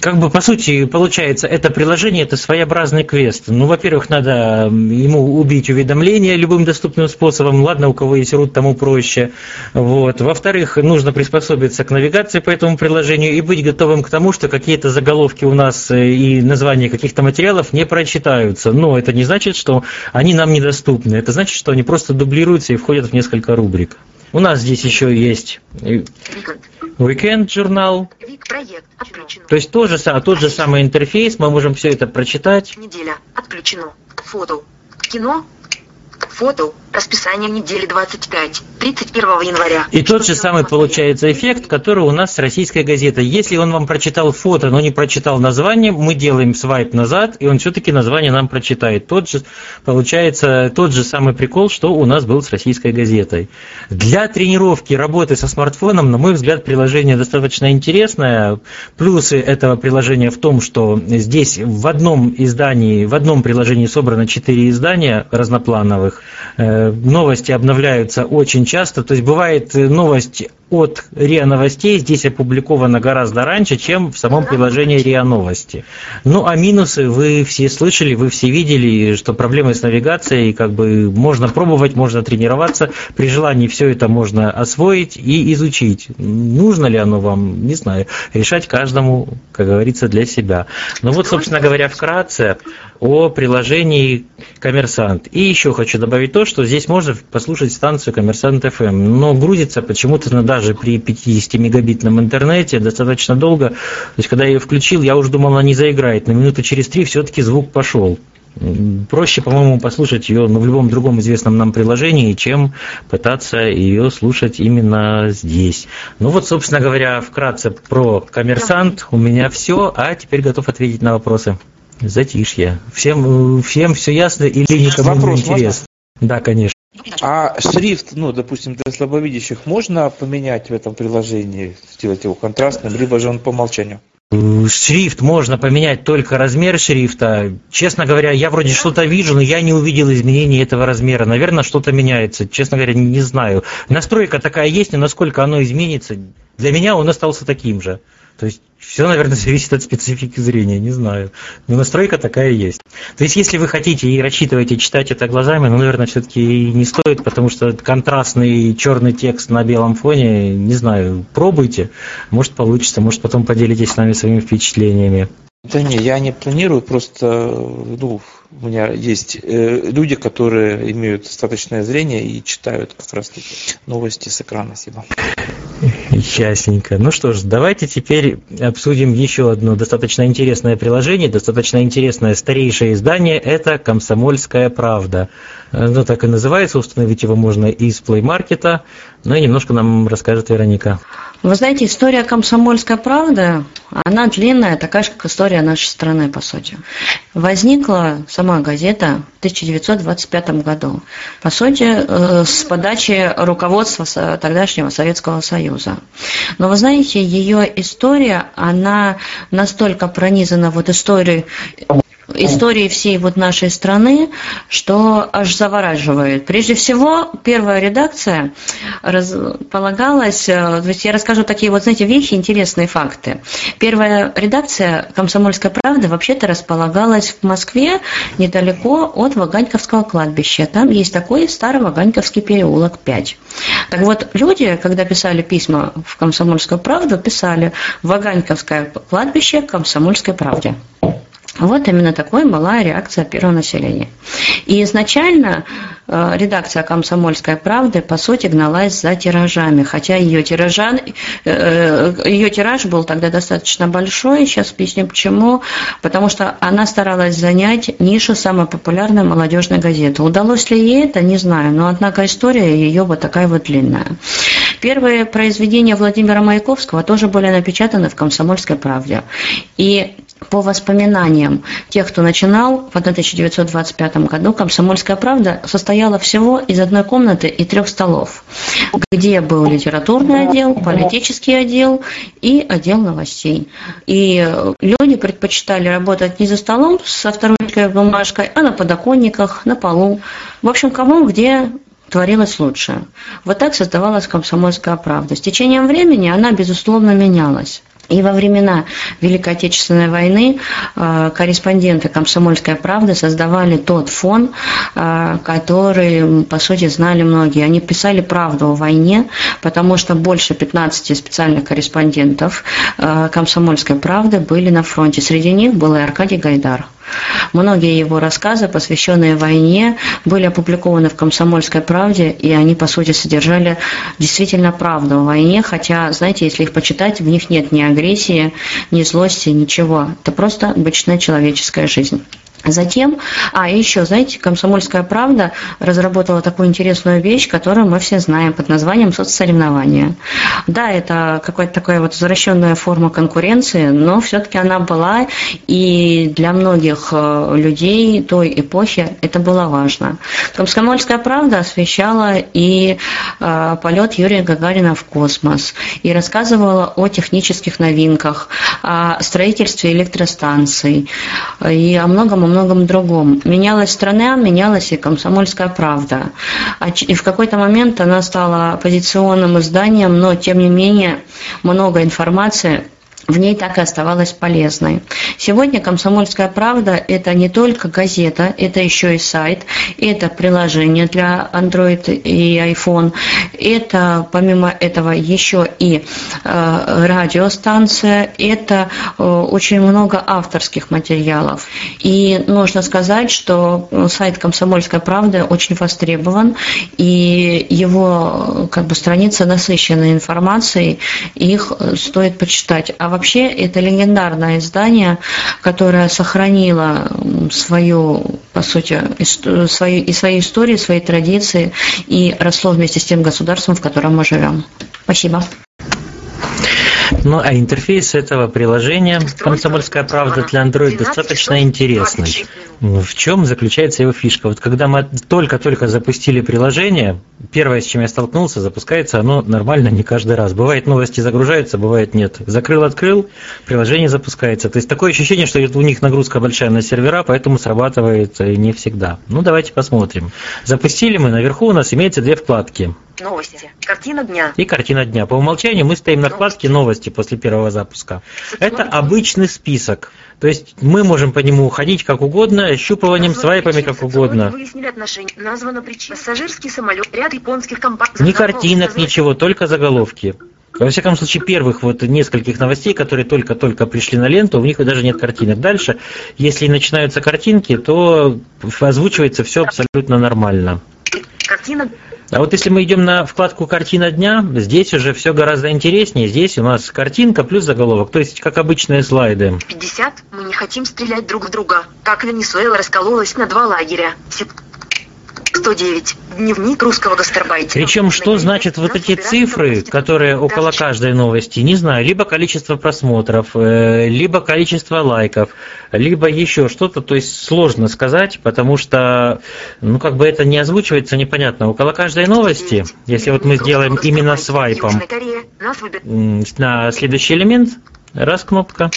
Как бы по сути получается, это приложение это своеобразный квест. Ну, во-первых, надо ему убить уведомления любым доступным способом. Ладно, у кого есть рут, тому проще. Вот. Во-вторых, нужно приспособиться к навигации по этому приложению и быть готовым к тому, что какие-то заголовки у нас э, и названия каких-то материалов не прочитаются. Но это не значит, что они нам недоступны. Это значит, что они просто дублируются и входят в несколько рубрик. У нас здесь еще есть Weekend журнал. То есть тоже, тот же самый интерфейс, мы можем все это прочитать. Неделя. Отключено. Фото. Кино. Фото. Расписание недели 25. 31 января. И тот же самый получается эффект, который у нас с российской газетой. Если он вам прочитал фото, но не прочитал название, мы делаем свайп назад, и он все-таки название нам прочитает. Тот же, получается тот же самый прикол, что у нас был с российской газетой. Для тренировки работы со смартфоном, на мой взгляд, приложение достаточно интересное. Плюсы этого приложения в том, что здесь в одном издании, в одном приложении собрано четыре издания разноплановых, новости обновляются очень часто. То есть бывает э, новость от РИА Новостей здесь опубликовано гораздо раньше, чем в самом приложении РИА Новости. Ну, а минусы вы все слышали, вы все видели, что проблемы с навигацией, как бы можно пробовать, можно тренироваться, при желании все это можно освоить и изучить. Нужно ли оно вам, не знаю, решать каждому, как говорится, для себя. Ну вот, собственно говоря, вкратце о приложении «Коммерсант». И еще хочу добавить то, что здесь можно послушать станцию «Коммерсант FM», но грузится почему-то даже при 50 мегабитном интернете достаточно долго. То есть, когда я ее включил, я уже думал, она не заиграет. На минуты через три все-таки звук пошел. Проще, по-моему, послушать ее ну, в любом другом известном нам приложении, чем пытаться ее слушать именно здесь. Ну вот, собственно говоря, вкратце про коммерсант. У меня все, а теперь готов ответить на вопросы. Затишье. Всем, всем все ясно или никому Вопрос не интересно? Да, конечно. А шрифт, ну, допустим, для слабовидящих можно поменять в этом приложении, сделать его контрастным, либо же он по умолчанию? Шрифт можно поменять только размер шрифта. Честно говоря, я вроде что-то вижу, но я не увидел изменений этого размера. Наверное, что-то меняется. Честно говоря, не знаю. Настройка такая есть, но насколько оно изменится, для меня он остался таким же. То есть все, наверное, зависит от специфики зрения, не знаю. Но настройка такая есть. То есть, если вы хотите и рассчитываете читать это глазами, ну, наверное, все-таки не стоит, потому что контрастный черный текст на белом фоне, не знаю, пробуйте. Может, получится, может, потом поделитесь с нами своими впечатлениями. Да не, я не планирую, просто ну, у меня есть э, люди, которые имеют достаточное зрение и читают как раз новости с экрана. Спасибо. Ясненько. Ну что ж, давайте теперь обсудим еще одно достаточно интересное приложение, достаточно интересное старейшее издание. Это «Комсомольская правда». Ну, так и называется, установить его можно из Play Market. Ну и немножко нам расскажет Вероника. Вы знаете, история «Комсомольская правда», она длинная, такая же, как история нашей страны, по сути. Возникла сама газета в 1925 году, по сути, э, с подачи руководства тогдашнего Советского Союза. Но вы знаете, ее история, она настолько пронизана вот историей истории всей вот нашей страны, что аж завораживает. Прежде всего, первая редакция располагалась, э, то есть я расскажу такие вот, знаете, вещи, интересные факты. Первая редакция «Комсомольской правды» вообще-то располагалась в Москве недалеко от Ваганьковского кладбища. Там есть такой старый Ваганьковский переулок 5. Так вот, люди, когда писали письма в «Комсомольскую правду», писали «Ваганьковское кладбище Комсомольской правде». Вот именно такой была реакция первого населения. И изначально э, редакция «Комсомольской правды» по сути гналась за тиражами, хотя ее, тиража, э, э, ее тираж был тогда достаточно большой, сейчас объясню почему, потому что она старалась занять нишу самой популярной молодежной газеты. Удалось ли ей это, не знаю, но однако история ее вот такая вот длинная. Первые произведения Владимира Маяковского тоже были напечатаны в «Комсомольской правде». И по воспоминаниям тех, кто начинал в 1925 году, «Комсомольская правда» состояла всего из одной комнаты и трех столов, где был литературный отдел, политический отдел и отдел новостей. И люди предпочитали работать не за столом со второй бумажкой, а на подоконниках, на полу. В общем, кому где творилось лучше. Вот так создавалась комсомольская правда. С течением времени она, безусловно, менялась. И во времена Великой Отечественной войны э, корреспонденты «Комсомольской правды» создавали тот фон, э, который, по сути, знали многие. Они писали правду о войне, потому что больше 15 специальных корреспондентов э, «Комсомольской правды» были на фронте. Среди них был и Аркадий Гайдар. Многие его рассказы, посвященные войне, были опубликованы в «Комсомольской правде», и они, по сути, содержали действительно правду о войне, хотя, знаете, если их почитать, в них нет ни агрессии, ни злости, ничего. Это просто обычная человеческая жизнь. Затем, а еще, знаете, «Комсомольская правда» разработала такую интересную вещь, которую мы все знаем под названием соцсоревнования. Да, это какая-то такая вот возвращенная форма конкуренции, но все-таки она была, и для многих э, людей той эпохи это было важно. «Комсомольская правда» освещала и э, полет Юрия Гагарина в космос, и рассказывала о технических новинках, о строительстве электростанций, и о многом многом другом. Менялась страна, менялась и комсомольская правда. А и в какой-то момент она стала оппозиционным изданием, но тем не менее много информации в ней так и оставалась полезной. Сегодня «Комсомольская правда» – это не только газета, это еще и сайт, это приложение для Android и iPhone, это помимо этого еще и э, радиостанция, это э, очень много авторских материалов. И нужно сказать, что сайт «Комсомольская правда» очень востребован, и его как бы страница насыщена информацией, их стоит почитать. А вообще это легендарное издание, которое сохранило свою, по сути, свою, и свои истории, свои традиции, и росло вместе с тем государством, в котором мы живем. Спасибо. Ну, а интерфейс этого приложения «Комсомольская правда» для Android достаточно интересный. В чем заключается его фишка? Вот когда мы только-только запустили приложение, первое, с чем я столкнулся, запускается оно нормально не каждый раз. Бывает новости загружаются, бывает нет. Закрыл-открыл, приложение запускается. То есть такое ощущение, что у них нагрузка большая на сервера, поэтому срабатывает не всегда. Ну, давайте посмотрим. Запустили мы, наверху у нас имеется две вкладки. Новости. Картина дня. И картина дня. По умолчанию мы стоим на вкладке новости после первого запуска. Это обычный список. То есть мы можем по нему ходить как угодно, щупыванием, свайпами как угодно. Выяснили отношения. Названа причина. Пассажирский самолет. Ряд японских компаний. Ни картинок, ничего, только заголовки. Во всяком случае, первых вот нескольких новостей, которые только-только пришли на ленту, у них даже нет картинок. Дальше, если начинаются картинки, то озвучивается все абсолютно нормально. Картина а вот если мы идем на вкладку «Картина дня», здесь уже все гораздо интереснее. Здесь у нас картинка плюс заголовок, то есть как обычные слайды. 50. Мы не хотим стрелять друг в друга. Как Венесуэла раскололась на два лагеря. 109. Дневник русского гастарбайтера. Причем, что значит вот эти цифры, которые около каждой новости? Не знаю, либо количество просмотров, э, либо количество лайков, либо еще что-то, то есть сложно сказать, потому что, ну, как бы это не озвучивается непонятно. Около каждой новости, если вот мы сделаем именно свайпом на следующий элемент, раз кнопка,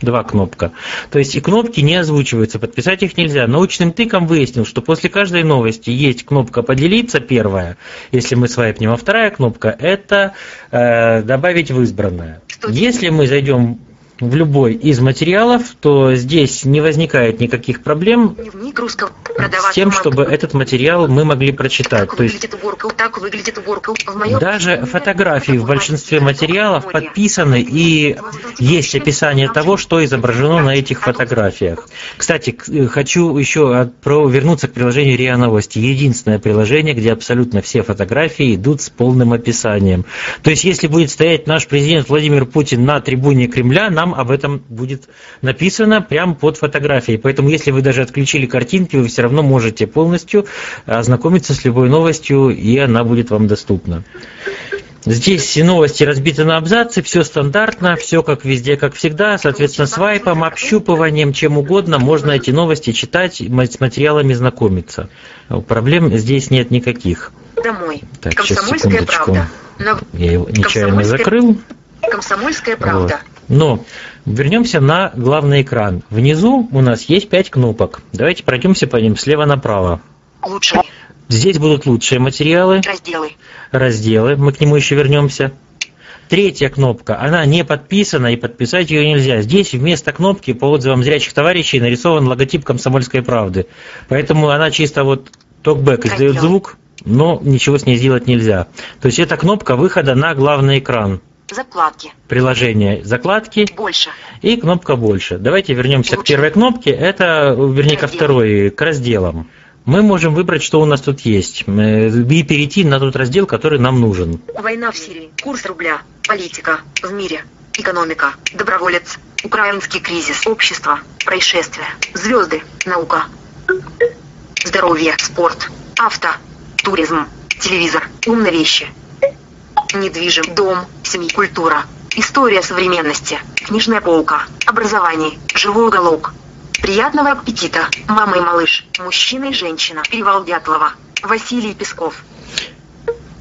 Два кнопка. То есть и кнопки не озвучиваются, подписать их нельзя. Научным тыком выяснил, что после каждой новости есть кнопка «Поделиться» первая, если мы свайпнем, а вторая кнопка – это э, «Добавить в избранное». Если мы зайдем в любой из материалов, то здесь не возникает никаких проблем с тем, чтобы этот материал мы могли прочитать. То есть даже фотографии в большинстве материалов подписаны и есть описание того, что изображено на этих фотографиях. Кстати, хочу еще вернуться к приложению РИА Новости. Единственное приложение, где абсолютно все фотографии идут с полным описанием. То есть, если будет стоять наш президент Владимир Путин на трибуне Кремля, нам там об этом будет написано прямо под фотографией. Поэтому, если вы даже отключили картинки, вы все равно можете полностью ознакомиться с любой новостью, и она будет вам доступна. Здесь все новости разбиты на абзацы, все стандартно, все как везде, как всегда. Соответственно, свайпом, общупыванием, чем угодно можно эти новости читать, с материалами знакомиться. Проблем здесь нет никаких. Домой. Так, сейчас, секундочку. Я его нечаянно закрыл. Комсомольская правда. Вот. Но вернемся на главный экран. Внизу у нас есть пять кнопок. Давайте пройдемся по ним слева направо. Лучшие. Здесь будут лучшие материалы. Разделы. Разделы. Мы к нему еще вернемся. Третья кнопка, она не подписана, и подписать ее нельзя. Здесь вместо кнопки по отзывам зрячих товарищей нарисован логотип «Комсомольской правды». Поэтому она чисто вот токбэк издает звук, но ничего с ней сделать нельзя. То есть это кнопка выхода на главный экран. Закладки. Приложение закладки Больше. и кнопка больше. Давайте вернемся к первой кнопке. Это, вернее, ко Раздел. второй, к разделам. Мы можем выбрать, что у нас тут есть, э, и перейти на тот раздел, который нам нужен. Война в Сирии. Курс рубля. Политика. В мире. Экономика. Доброволец. Украинский кризис. Общество. Происшествия. Звезды. Наука. Здоровье. Спорт. Авто. Туризм. Телевизор. Умные вещи. Недвижим. Дом. Семья. Культура. История современности. Книжная полка. Образование. Живой уголок. Приятного аппетита. Мама и малыш. Мужчина и женщина. Перевал Дятлова. Василий Песков.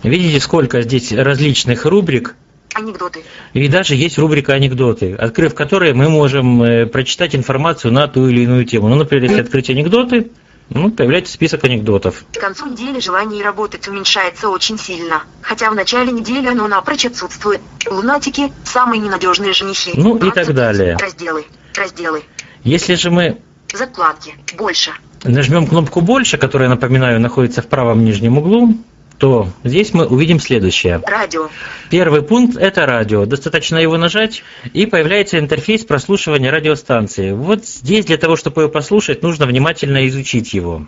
Видите, сколько здесь различных рубрик, Анекдоты. и даже есть рубрика «Анекдоты», открыв которые мы можем э, прочитать информацию на ту или иную тему. Ну, например, если открыть анекдоты, ну, появляется список анекдотов. К концу недели желание работать уменьшается очень сильно, хотя в начале недели оно напрочь отсутствует. Лунатики – самые ненадежные женихи. Ну и так далее. Разделы, разделы, Если же мы закладки, больше, нажмем кнопку «Больше», которая, напоминаю, находится в правом нижнем углу, то здесь мы увидим следующее. радио, Первый пункт – это радио. Достаточно его нажать, и появляется интерфейс прослушивания радиостанции. Вот здесь для того, чтобы его послушать, нужно внимательно изучить его.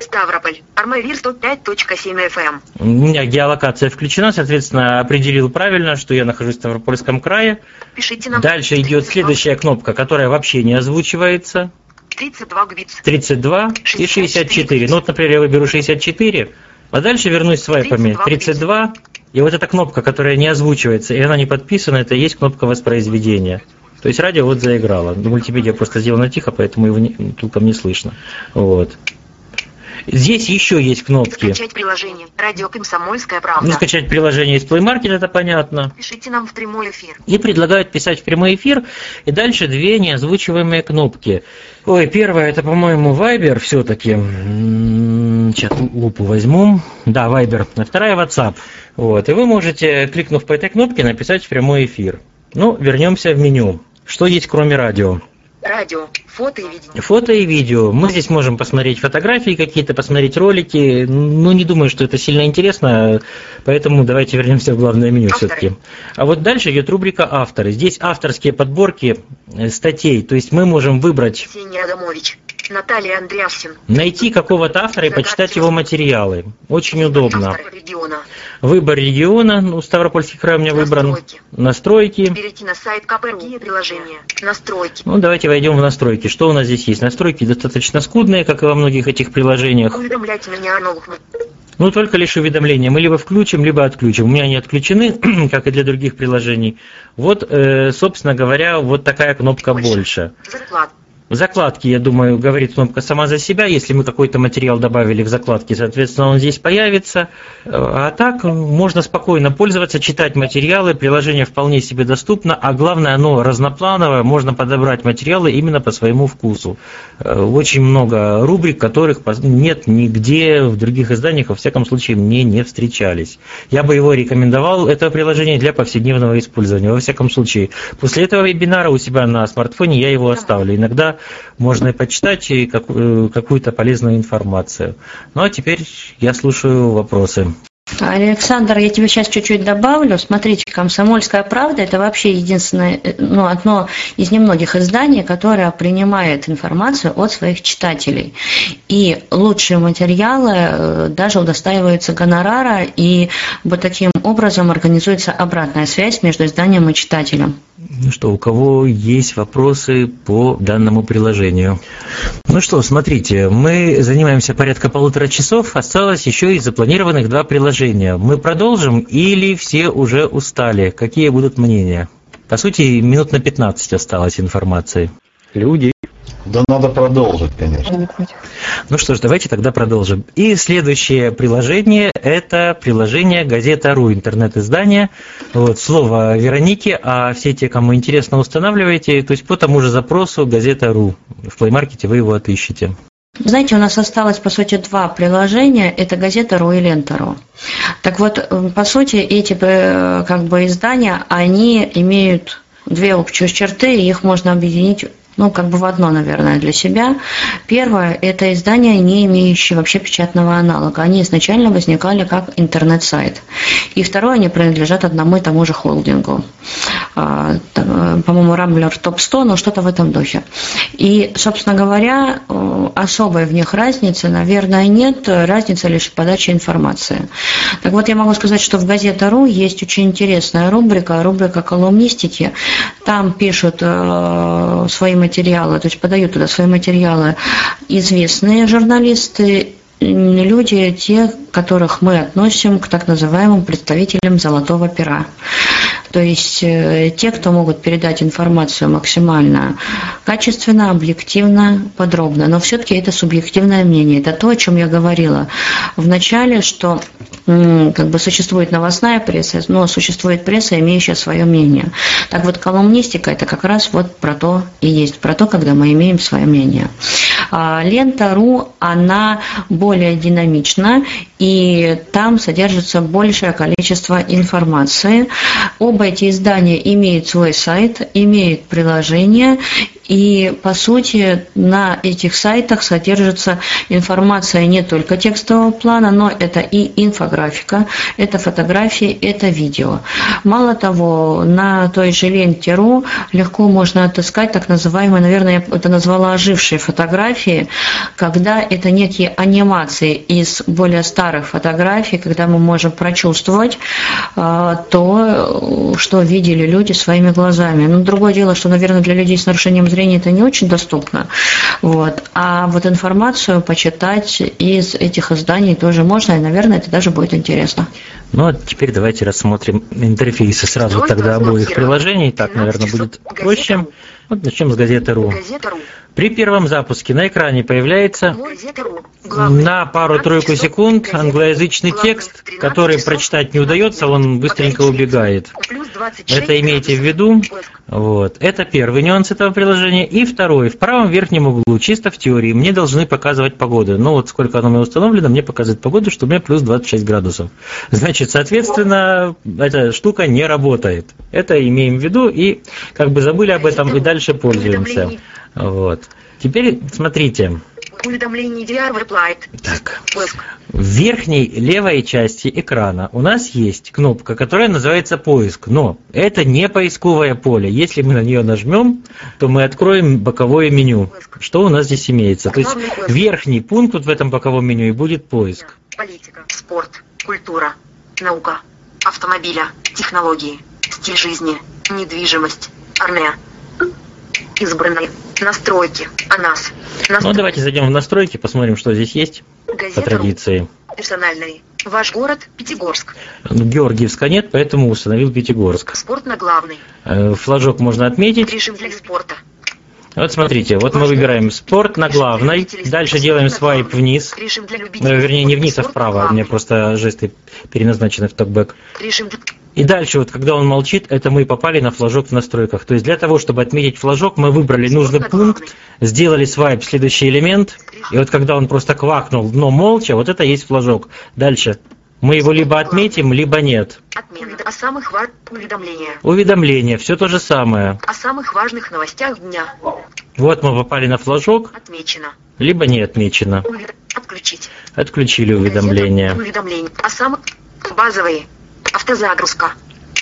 Ставрополь, Армавир 105.7 FM, У меня геолокация включена, соответственно, определил правильно, что я нахожусь в Ставропольском крае. пишите нам. Дальше идет 32, следующая кнопка, которая вообще не озвучивается. 32 гбиц, 32 и 64. Ну вот, например, я выберу 64, а дальше вернусь свайпами 32. И вот эта кнопка, которая не озвучивается, и она не подписана, это и есть кнопка воспроизведения. То есть радио вот заиграло. Мультимедиа просто сделано тихо, поэтому его не, толком не слышно. Вот. Здесь еще есть кнопки. скачать приложение, радио Комсомольская Ну, правда. скачать приложение из Play Market, это понятно. Пишите нам в прямой эфир. И предлагают писать в прямой эфир. И дальше две неозвучиваемые кнопки. Ой, первая, это, по-моему, Viber все-таки. Сейчас лупу возьму. Да, Viber. А вторая WhatsApp. Вот. И вы можете, кликнув по этой кнопке, написать в прямой эфир. Ну, вернемся в меню. Что есть кроме радио? Радио, фото и видео. Фото и видео. Мы здесь можем посмотреть фотографии какие-то, посмотреть ролики. Ну, не думаю, что это сильно интересно, поэтому давайте вернемся в главное меню Авторы. все-таки. А вот дальше идет рубрика «Авторы». Здесь авторские подборки э, статей, то есть мы можем выбрать, Ксения Адамович, Наталья Андреасин, найти какого-то автора и почитать его материалы. Очень удобно. Выбор региона, ну, Ставропольский край у меня выбран. Настройки. Настройки. Перейти на сайт КПРУ. Приложения? Настройки. Ну, давайте войдем в настройки. Что у нас здесь есть? Настройки достаточно скудные, как и во многих этих приложениях. Уведомляйте меня о новых Ну, только лишь уведомления. Мы либо включим, либо отключим. У меня они отключены, как и для других приложений. Вот, э, собственно говоря, вот такая кнопка «Больше». заклад. В закладке, я думаю, говорит кнопка сама за себя. Если мы какой-то материал добавили в закладки, соответственно, он здесь появится. Э, А так можно спокойно пользоваться, читать материалы. Приложение вполне себе доступно. А главное, оно разноплановое. Можно подобрать материалы именно по своему вкусу. Э, Очень много рубрик, которых нет нигде в других изданиях, во всяком случае, мне не встречались. Я бы его рекомендовал, это приложение для повседневного использования. Во всяком случае, после этого вебинара у себя на смартфоне я его оставлю. Иногда можно и почитать и э, какую-то полезную информацию. Ну а теперь я слушаю вопросы. Александр, я тебе сейчас чуть-чуть добавлю. Смотрите, «Комсомольская правда» – это вообще единственное, э, ну, одно из немногих изданий, которое принимает информацию от своих читателей. И лучшие материалы э, даже удостаиваются гонорара, и вот таким образом организуется обратная связь между изданием и читателем. Ну что, у кого есть вопросы по данному приложению? Ну что, смотрите, мы занимаемся порядка полутора часов, осталось еще и запланированных два приложения. Мы продолжим или все уже устали? Какие будут мнения? По сути, минут на 15 осталось информации. Люди. Да надо продолжить, конечно. Ну что ж, давайте тогда продолжим. И следующее приложение – это приложение «Газета.ру», интернет-издание. Вот, слово Вероники, а все те, кому интересно, устанавливайте. То есть по тому же запросу «Газета.ру». В плеймаркете вы его отыщете. Знаете, у нас осталось, по сути, два приложения. Это газета «Ру» и «Лента .ру». Так вот, по сути, эти э, как бы издания, они имеют две общие черты, и их можно объединить ну, как бы в одно, наверное, для себя. Первое – это издания, не имеющие вообще печатного аналога. Они изначально возникали как интернет-сайт. И второе, они принадлежат одному и тому же холдингу. А, по-моему, Рамблер топ-100, но что-то в этом духе. И, собственно говоря, э, особой в них разницы, наверное, нет. Разница лишь в подаче информации. Так вот, я могу сказать, что в газета.ру есть очень интересная рубрика, рубрика колумнистики. Там пишут э, свои материалы, то есть подают туда свои материалы известные журналисты, люди, те, которых мы относим к так называемым представителям золотого пера. То есть э, те, кто могут передать информацию максимально качественно, объективно, подробно. Но все-таки это субъективное мнение. Это то, о чем я говорила в начале, что как бы существует новостная пресса, но существует пресса, имеющая свое мнение. Так вот, колумнистика это как раз вот про то и есть, про то, когда мы имеем свое мнение. А, Лента.ру, она более динамична, и там содержится большее количество информации. Оба эти издания имеют свой сайт, имеют приложение, и, по сути, на этих сайтах содержится информация не только текстового плана, но это и инфографика, это фотографии, это видео. Мало того, на той же ленте.ру легко можно отыскать так называемые, наверное, я это назвала ожившие фотографии, когда это некие анимации из более старых фотографий, когда мы можем прочувствовать э, то, что видели люди своими глазами. Но другое дело, что, наверное, для людей с нарушением зрения это не очень доступно. Вот. А вот информацию почитать из этих изданий тоже можно, и, наверное, это даже будет интересно. Ну, а теперь давайте рассмотрим интерфейсы сразу тогда обоих приложений. Так, наверное, будет проще. Вот начнем с газеты «Ру». При первом запуске на экране появляется на пару-тройку секунд англоязычный текст, который прочитать не удается, он быстренько убегает. Это имейте в виду. Вот. Это первый нюанс этого приложения. И второй. В правом верхнем углу, чисто в теории, мне должны показывать погоду. Ну вот сколько оно у меня установлено, мне показывает погоду, что у меня плюс 26 градусов. Значит, соответственно, эта штука не работает. Это имеем в виду и как бы забыли об этом и дальше пользуемся. Вот. Теперь смотрите. Уведомление DR Reply. Так. В верхней левой части экрана у нас есть кнопка, которая называется поиск. Но это не поисковое поле. Если мы на нее нажмем, то мы откроем боковое меню. Что у нас здесь имеется? То есть верхний пункт вот в этом боковом меню и будет поиск. Политика, спорт, культура, наука, автомобиля, технологии, стиль жизни, недвижимость, армия, избранные. Настройки. О нас. Настро... Ну, давайте зайдем в настройки, посмотрим, что здесь есть Газета. по традиции. Персональный. Ваш город Пятигорск. Георгиевска нет, поэтому установил Пятигорск. Спорт на главный. Э, флажок можно отметить. Режим для спорта. Вот смотрите, вот мы выбираем спорт на главной, дальше делаем свайп вниз, ну, вернее не вниз, а вправо, у меня просто жесты переназначены в токбэк. И дальше, вот когда он молчит, это мы попали на флажок в настройках. То есть для того, чтобы отметить флажок, мы выбрали нужный пункт, сделали свайп следующий элемент, и вот когда он просто квакнул, но молча, вот это есть флажок. Дальше. Мы его либо отметим, либо нет. Отмена о самых важных уведомлениях. Уведомления, все то же самое. О самых важных новостях дня. Вот мы попали на флажок. Отмечено. Либо не отмечено. Отключить. Отключили уведомления. Уведомления. О самых базовые. Автозагрузка.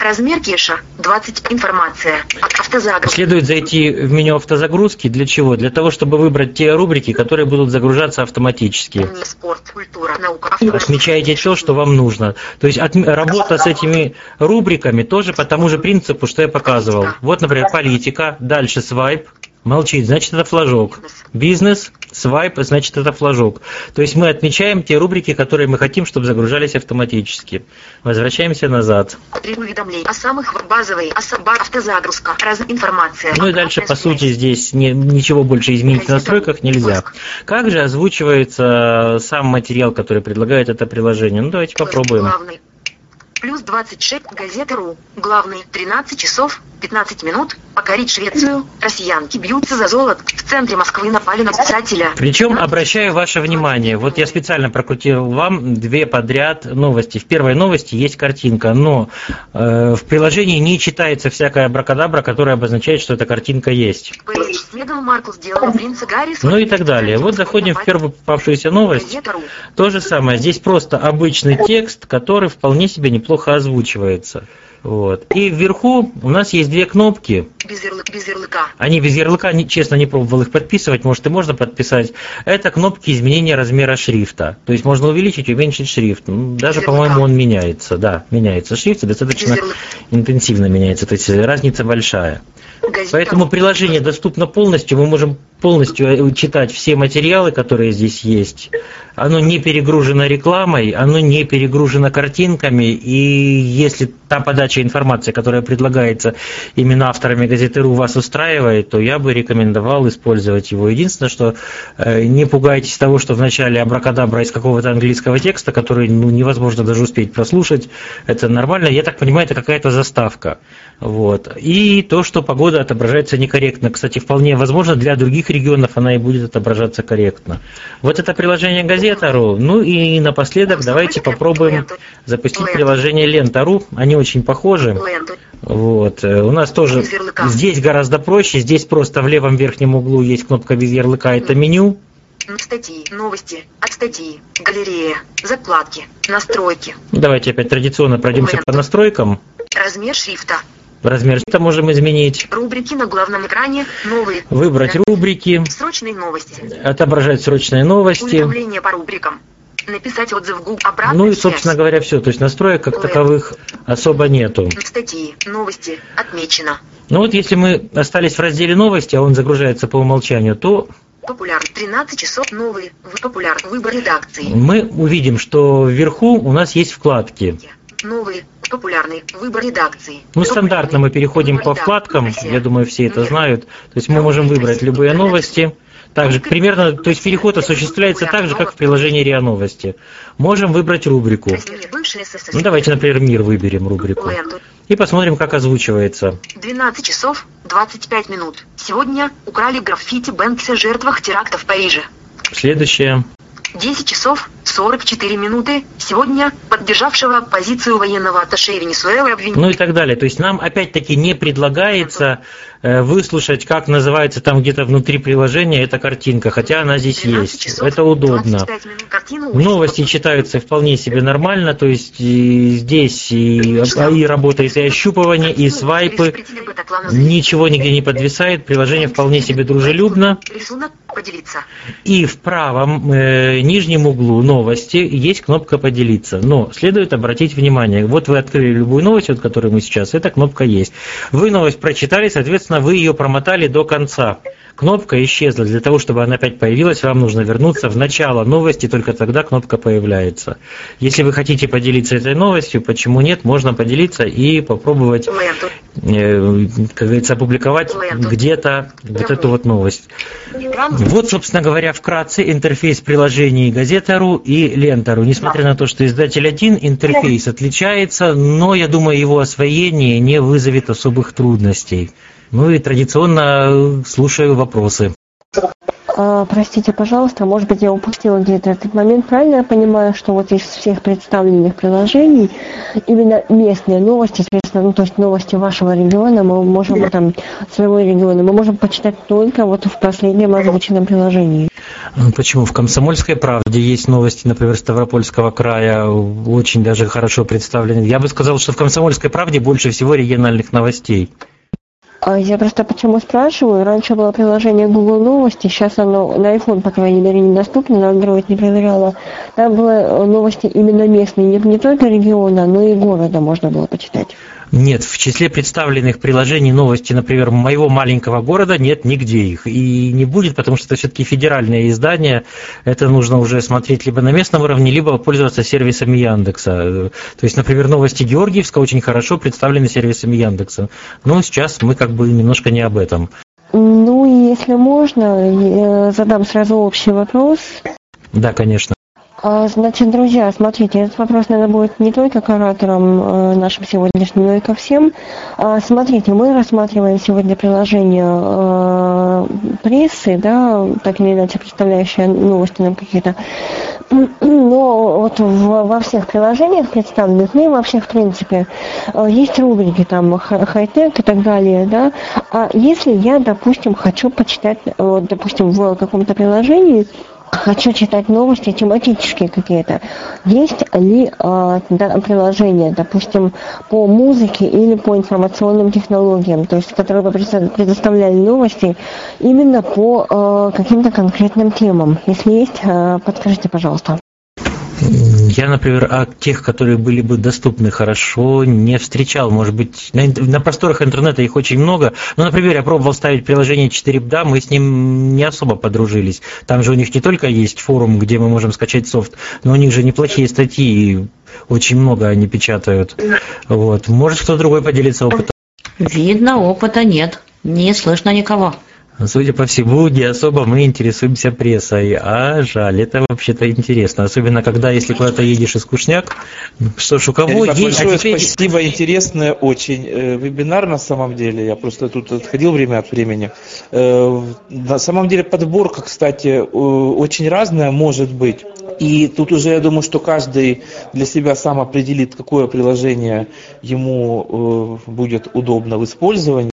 Размер кеша 20 информация. Автозагрузка. Следует зайти в меню автозагрузки. Для чего? Для того, чтобы выбрать те рубрики, которые будут загружаться автоматически. Спорт, культура, наука. Отмечаете то, что вам нужно. То есть от, работа с этими рубриками тоже по тому же принципу, что я показывал. Вот, например, политика, дальше свайп, Молчит, значит это флажок. Бизнес, свайп, значит это флажок. То есть мы отмечаем те рубрики, которые мы хотим, чтобы загружались автоматически. Возвращаемся назад. Три уведомления о самых базовые, автозагрузка, раз информация. Ну и дальше, по сути, здесь не, ничего больше изменить в настройках нельзя. Как же озвучивается сам материал, который предлагает это приложение? Ну давайте попробуем. Плюс 26. Газета.ру. Главный. 13 часов 15 минут. Покорить Швецию. Россиянки бьются за золото. В центре Москвы напали на писателя. Причем обращаю ваше внимание, вот я специально прокрутил вам две подряд новости. В первой новости есть картинка, но э, в приложении не читается всякая бракадабра, которая обозначает, что эта картинка есть. Ну и так далее. Вот заходим в первую попавшуюся новость. То же самое. Здесь просто обычный текст, который вполне себе неплохо озвучивается. Вот. И вверху у нас есть две кнопки. Без, ярлы- без ярлыка. Они без ярлыка, не- честно, не пробовал их подписывать, может и можно подписать. Это кнопки изменения размера шрифта. То есть можно увеличить, уменьшить шрифт. Ну, Даже, по-моему, он меняется. Да, меняется шрифт, достаточно интенсивно меняется. То есть разница большая. Газета. Поэтому приложение доступно полностью, мы можем полностью э, читать все материалы, которые здесь есть. Оно не перегружено рекламой, оно не перегружено картинками, и если та подача информации, которая предлагается именно авторами газеты РУ вас устраивает, то я бы рекомендовал использовать его. Единственное, что э, не пугайтесь того, что вначале абракадабра из какого-то английского текста, который ну, невозможно даже успеть прослушать, это нормально. Я так понимаю, это какая-то заставка. Вот. И то, что погода отображается некорректно. Кстати, вполне возможно, для других регионов она и будет отображаться корректно. Вот это приложение Газета.ру. Ну и напоследок давайте попробуем запустить приложение Лента.ру. Они очень похожи. Вот. э, У нас тоже здесь гораздо проще. Здесь просто в левом верхнем углу есть кнопка без ярлыка, это меню. Статьи, новости, от статьи, галерея, закладки, настройки, Давайте опять традиционно пройдемся по настройкам. размер шрифта, Размер шрифта можем изменить. рубрики на главном экране, новые, Выбрать рубрики, срочные новости, отображать срочные новости. уведомления по рубрикам, написать отзыв в Google, обратная Ну и, связь. собственно говоря, все. То есть настроек как таковых особо нету. Статьи, новости, отмечено. Ну вот если мы остались в разделе новости, а он загружается по умолчанию, то Популяр. 13 часов новые. Популяр. Выбор редакции. мы увидим, что вверху у нас есть вкладки. Новые. Популярный. Выбор редакции. Ну, стандартно мы переходим по вкладкам, я думаю, все это знают. То есть мы можем выбрать любые новости. Также примерно, то есть переход осуществляется так же, как в приложении РИА Новости. Можем выбрать рубрику. Ну, давайте, например, мир выберем рубрику. И посмотрим, как озвучивается. 12 часов 25 минут. Сегодня украли граффити Бэнкси о жертвах теракта в Париже. Следующее. 10 часов 44 минуты. Сегодня поддержавшего позицию военного атташе Венесуэлы обвинили. Ну и так далее. То есть нам опять-таки не предлагается э, выслушать, как называется там где-то внутри приложения эта картинка, хотя она здесь 13 есть. Это удобно. 25 минут. Картину ужасов. Новости читаются вполне себе нормально, то есть и здесь и, и работает и ощупывание, и свайпы, ничего нигде не подвисает, приложение вполне себе дружелюбно. И в правом э, нижнем углу новости есть кнопка «Поделиться». Но следует обратить внимание, вот вы открыли любую новость, вот которую мы сейчас, эта кнопка есть. Вы новость прочитали, соответственно, вы ее промотали до конца. Кнопка исчезла. Для того, чтобы она опять появилась, вам нужно вернуться в начало новости, только тогда кнопка появляется. Если вы хотите поделиться этой новостью, почему нет, можно поделиться и попробовать, э, как говорится, опубликовать где-то вот эту вот новость. Вот, собственно говоря, вкратце интерфейс приложений Газета.ру и Лента.ру. Несмотря на то, что издатель один, интерфейс отличается, но, я думаю, его освоение не вызовет особых трудностей. Ну и традиционно э, слушаю вопросы. А, простите, пожалуйста, может быть, я упустила где-то этот момент. Правильно я понимаю, что вот из всех представленных приложений именно местные новости, соответственно, ну, то есть новости вашего региона, мы можем там своего региона, мы можем почитать только вот в последнем озвученном приложении. Почему? В «Комсомольской правде» есть новости, например, Ставропольского края, очень даже хорошо представлены. Я бы сказал, что в «Комсомольской правде» больше всего региональных новостей. А я просто почему спрашиваю, раньше было приложение Google Новости, сейчас оно на iPhone, по крайней мере, недоступно, на Android не проверяла. Там было э, новости именно местные, не, не только региона, но и города можно было почитать. Нет, в числе представленных приложений новости, например, моего маленького города нет нигде их. И не будет, потому что это все-таки федеральное издание. Это нужно уже смотреть либо на местном уровне, либо пользоваться сервисами Яндекса. Э, То есть, например, новости Георгиевска очень хорошо представлены сервисами Яндекса. Но сейчас мы как бы немножко не об этом. Ну и если можно, я задам сразу общий вопрос. Да, конечно. А, значит, друзья, смотрите, этот вопрос, наверное, будет не только к ораторам э, нашим сегодняшним, но и ко всем. А, смотрите, мы рассматриваем сегодня приложение э, прессы, да, так или иначе представляющие новости нам какие-то. Но вот во всех приложениях представленных, ну и во всех, в принципе, э, есть рубрики там хай-тек и так далее, да. А если я, допустим, хочу почитать, вот, допустим, в каком-то приложении, хочу читать новости тематические какие-то. Есть ли э, приложения, допустим, по музыке или по информационным технологиям, то есть которые бы предоставляли новости именно по э, каким-то конкретным темам? Если есть, э, подскажите, пожалуйста. Я, например, о тех, которые были бы доступны хорошо, не встречал. Может быть, на, на просторах интернета их очень много. Ну, например, я пробовал ставить приложение 4BDA, мы с ним не особо подружились. Там же у них не только есть форум, где мы можем скачать софт, но у них же неплохие статьи, очень много они печатают. Вот. Может, кто другой поделится опытом? Видно, опыта нет. Не слышно никого. Судя по всему, не особо мы интересуемся прессой, а жаль, это вообще-то интересно, особенно когда, если куда-то едешь и скучняк, что ж, у кого Ребят, есть... Большое а теперь... спасибо, интересный очень э, вебинар на самом деле, я просто тут отходил время от времени. Э, на самом деле подборка, кстати, э, очень разная может быть, и тут уже я думаю, что каждый для себя сам определит, какое приложение ему будет удобно в использовании,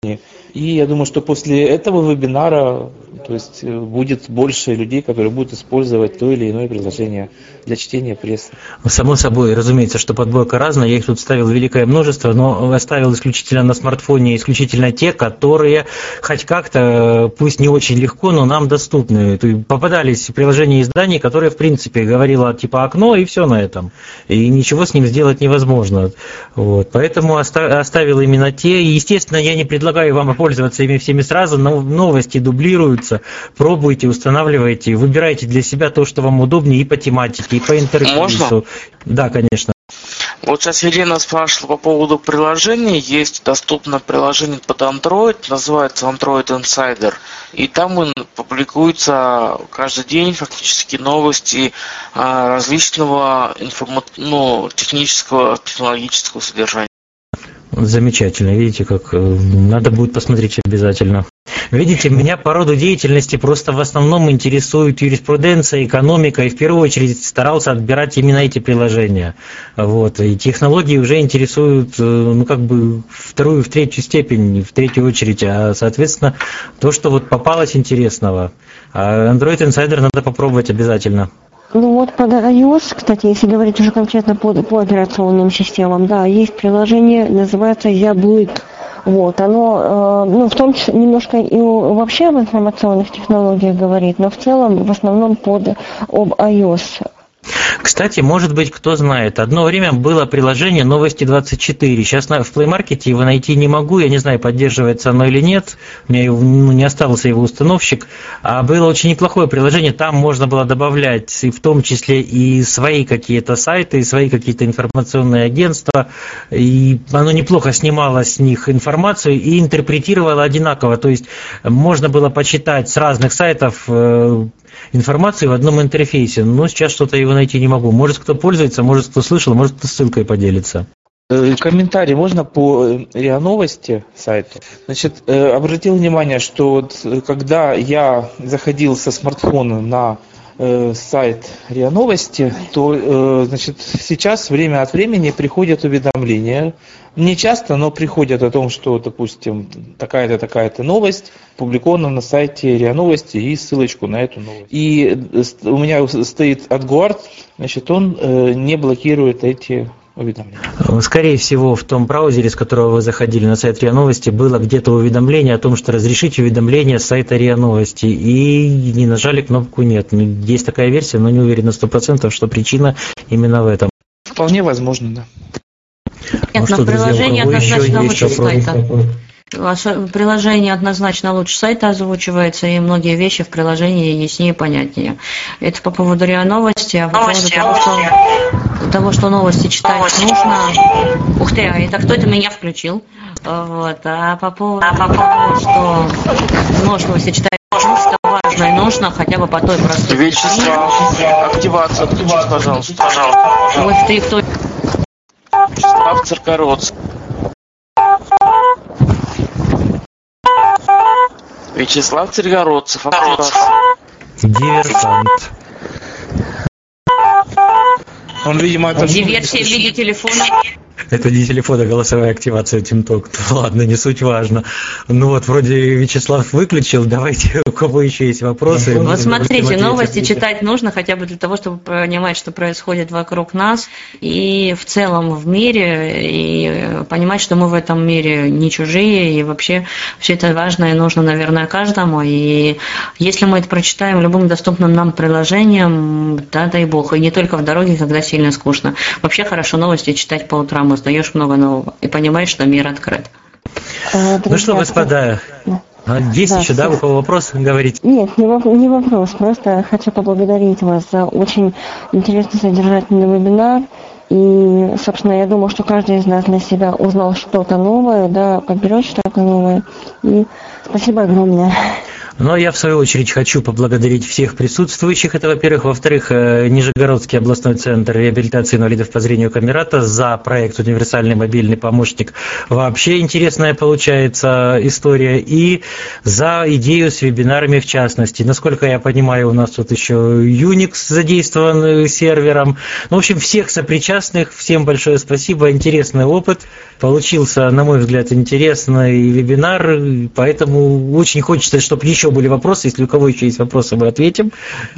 и я думаю, что после этого вебинара то есть э, будет больше людей, которые будут использовать то или иное приложение для чтения прессы. Само собой, разумеется, что подборка разная. Я их тут ставил великое множество, но оставил исключительно на смартфоне, исключительно те, которые хоть как-то, пусть не очень легко, но нам доступны. Попадались приложения изданий, которые, в принципе, говорило типа окно и все на этом. И ничего с ним сделать невозможно. Вот. Поэтому оставил именно те. И, естественно, я не предлагаю вам пользоваться ими всеми сразу, но новости дублируются. Пробуйте, устанавливайте, выбирайте для себя то, что вам удобнее и по тематике, и по интерфейсу. Можно? Да, конечно. Вот сейчас Елена спрашивала по поводу приложений. Есть доступное приложение под Android, называется Android Insider. И там публикуются каждый день фактически новости а, различного информа... ну, технического, технологического содержания. Замечательно. Видите, как э, надо будет посмотреть обязательно. Видите, меня по роду деятельности просто в основном интересует юриспруденция, экономика, и в первую очередь старался отбирать именно эти приложения. Вот. И технологии уже интересуют, э, ну, как бы, вторую, в третью степень, в третью очередь, а, соответственно, то, что вот попалось интересного. А Android Insider надо попробовать обязательно. Ну вот под iOS, кстати, если говорить уже конкретно по, по операционным системам, да, есть приложение, называется Яблык. Вот, оно, э, ну, в том числе немножко и вообще об информационных технологиях говорит, но в целом в основном под об iOS кстати, может быть, кто знает, одно время было приложение «Новости 24». Сейчас в Play Market его найти не могу, я не знаю, поддерживается оно или нет, у меня ну, не остался его установщик, а было очень неплохое приложение, там можно было добавлять и в том числе и свои какие-то сайты, и свои какие-то информационные агентства, и оно неплохо снимало с них информацию и интерпретировало одинаково, то есть можно было почитать с разных сайтов э, информацию в одном интерфейсе, но сейчас что-то его найти не могу. Может, кто пользуется, может, кто слышал, может, кто ссылкой поделится. Э, комментарий можно по э, РИА Новости сайту? Значит, э, обратил внимание, что вот когда я заходил со смартфона на сайт РИА Новости, то значит, сейчас время от времени приходят уведомления не часто, но приходят о том, что, допустим, такая-то, такая-то новость публикована на сайте РИА Новости и ссылочку на эту новость. И у меня стоит AdGuard, значит, он э, не блокирует эти уведомления. Скорее всего, в том браузере, с которого вы заходили на сайт РИА Новости, было где-то уведомление о том, что разрешить уведомление с сайта РИА Новости, и не нажали кнопку «Нет». Есть такая версия, но не уверен на 100%, что причина именно в этом. Вполне возможно, да. Нет, ну, но приложение однозначно лучше сайта. Приложение однозначно лучше сайта озвучивается, и многие вещи в приложении яснее и понятнее. Это по поводу РИА Новости, а по поводу того, что, того, что новости читать нужно. Ух ты, а это кто-то меня включил. Вот. А по поводу того, что новости читать нужно, важной нужно хотя бы по той простой Вячеслав, активация включить, пожалуйста. Пожалуйста. Ой, ты кто? Вячеслав Циркородцев. Вячеслав Циргородцев, активация. Диверсант. Он, видимо, это... Диверсия в виде телефона. Это не телефон, а голосовая активация TeamTalk. Ладно, не суть важно. Ну вот, вроде Вячеслав выключил. Давайте, у кого еще есть вопросы? Вот Можем смотрите, новости читать нужно хотя бы для того, чтобы понимать, что происходит вокруг нас и в целом в мире, и понимать, что мы в этом мире не чужие, и вообще все это важно и нужно, наверное, каждому. И если мы это прочитаем любым доступным нам приложением, да, дай бог, и не только в дороге, когда сильно скучно. Вообще хорошо новости читать по утрам, узнаешь много нового и понимаешь, что мир открыт. А, Ну что, господа, Да. а есть Да, еще, да, у кого вопрос говорить? Нет, не, воп- не вопрос. Просто хочу поблагодарить вас за очень интересный содержательный вебинар. И, собственно, я думаю, что каждый из нас для себя узнал что-то новое, да, подберет что-то новое. И спасибо огромное. Но я, в свою очередь, хочу поблагодарить всех присутствующих. Это, во-первых. Во-вторых, э, Нижегородский областной центр реабилитации инвалидов по зрению Камерата за проект «Универсальный мобильный помощник». Вообще интересная получается история. И за идею с вебинарами в частности. Насколько я понимаю, у нас тут еще Unix задействован э, сервером. Ну, в общем, всех сопричастных, всем большое спасибо. Интересный опыт. Получился, на мой взгляд, интересный вебинар. Поэтому очень хочется, чтобы еще были вопросы. Если у кого еще есть вопросы, мы ответим.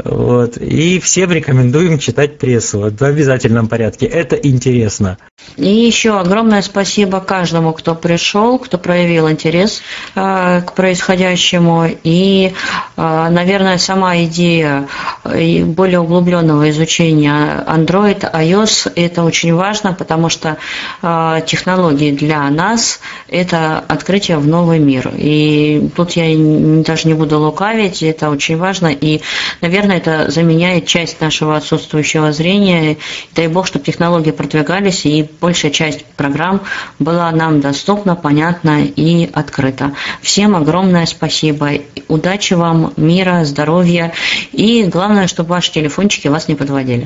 Вот. И всем рекомендуем читать прессу в обязательном порядке. Это интересно. И еще огромное спасибо каждому, кто пришел, кто проявил интерес э, к происходящему. И, э, наверное, сама идея э, более углубленного изучения Android, iOS, это очень важно, потому что э, технологии для нас – это открытие в новый мир. И тут я даже не буду лукавить, это очень важно. И, наверное, это заменяет часть нашего отсутствующего зрения. И дай бог, чтобы технологии продвигались, и большая часть программ была нам доступна, понятна и открыта. Всем огромное спасибо. Удачи вам, мира, здоровья. И главное, чтобы ваши телефончики вас не подводили.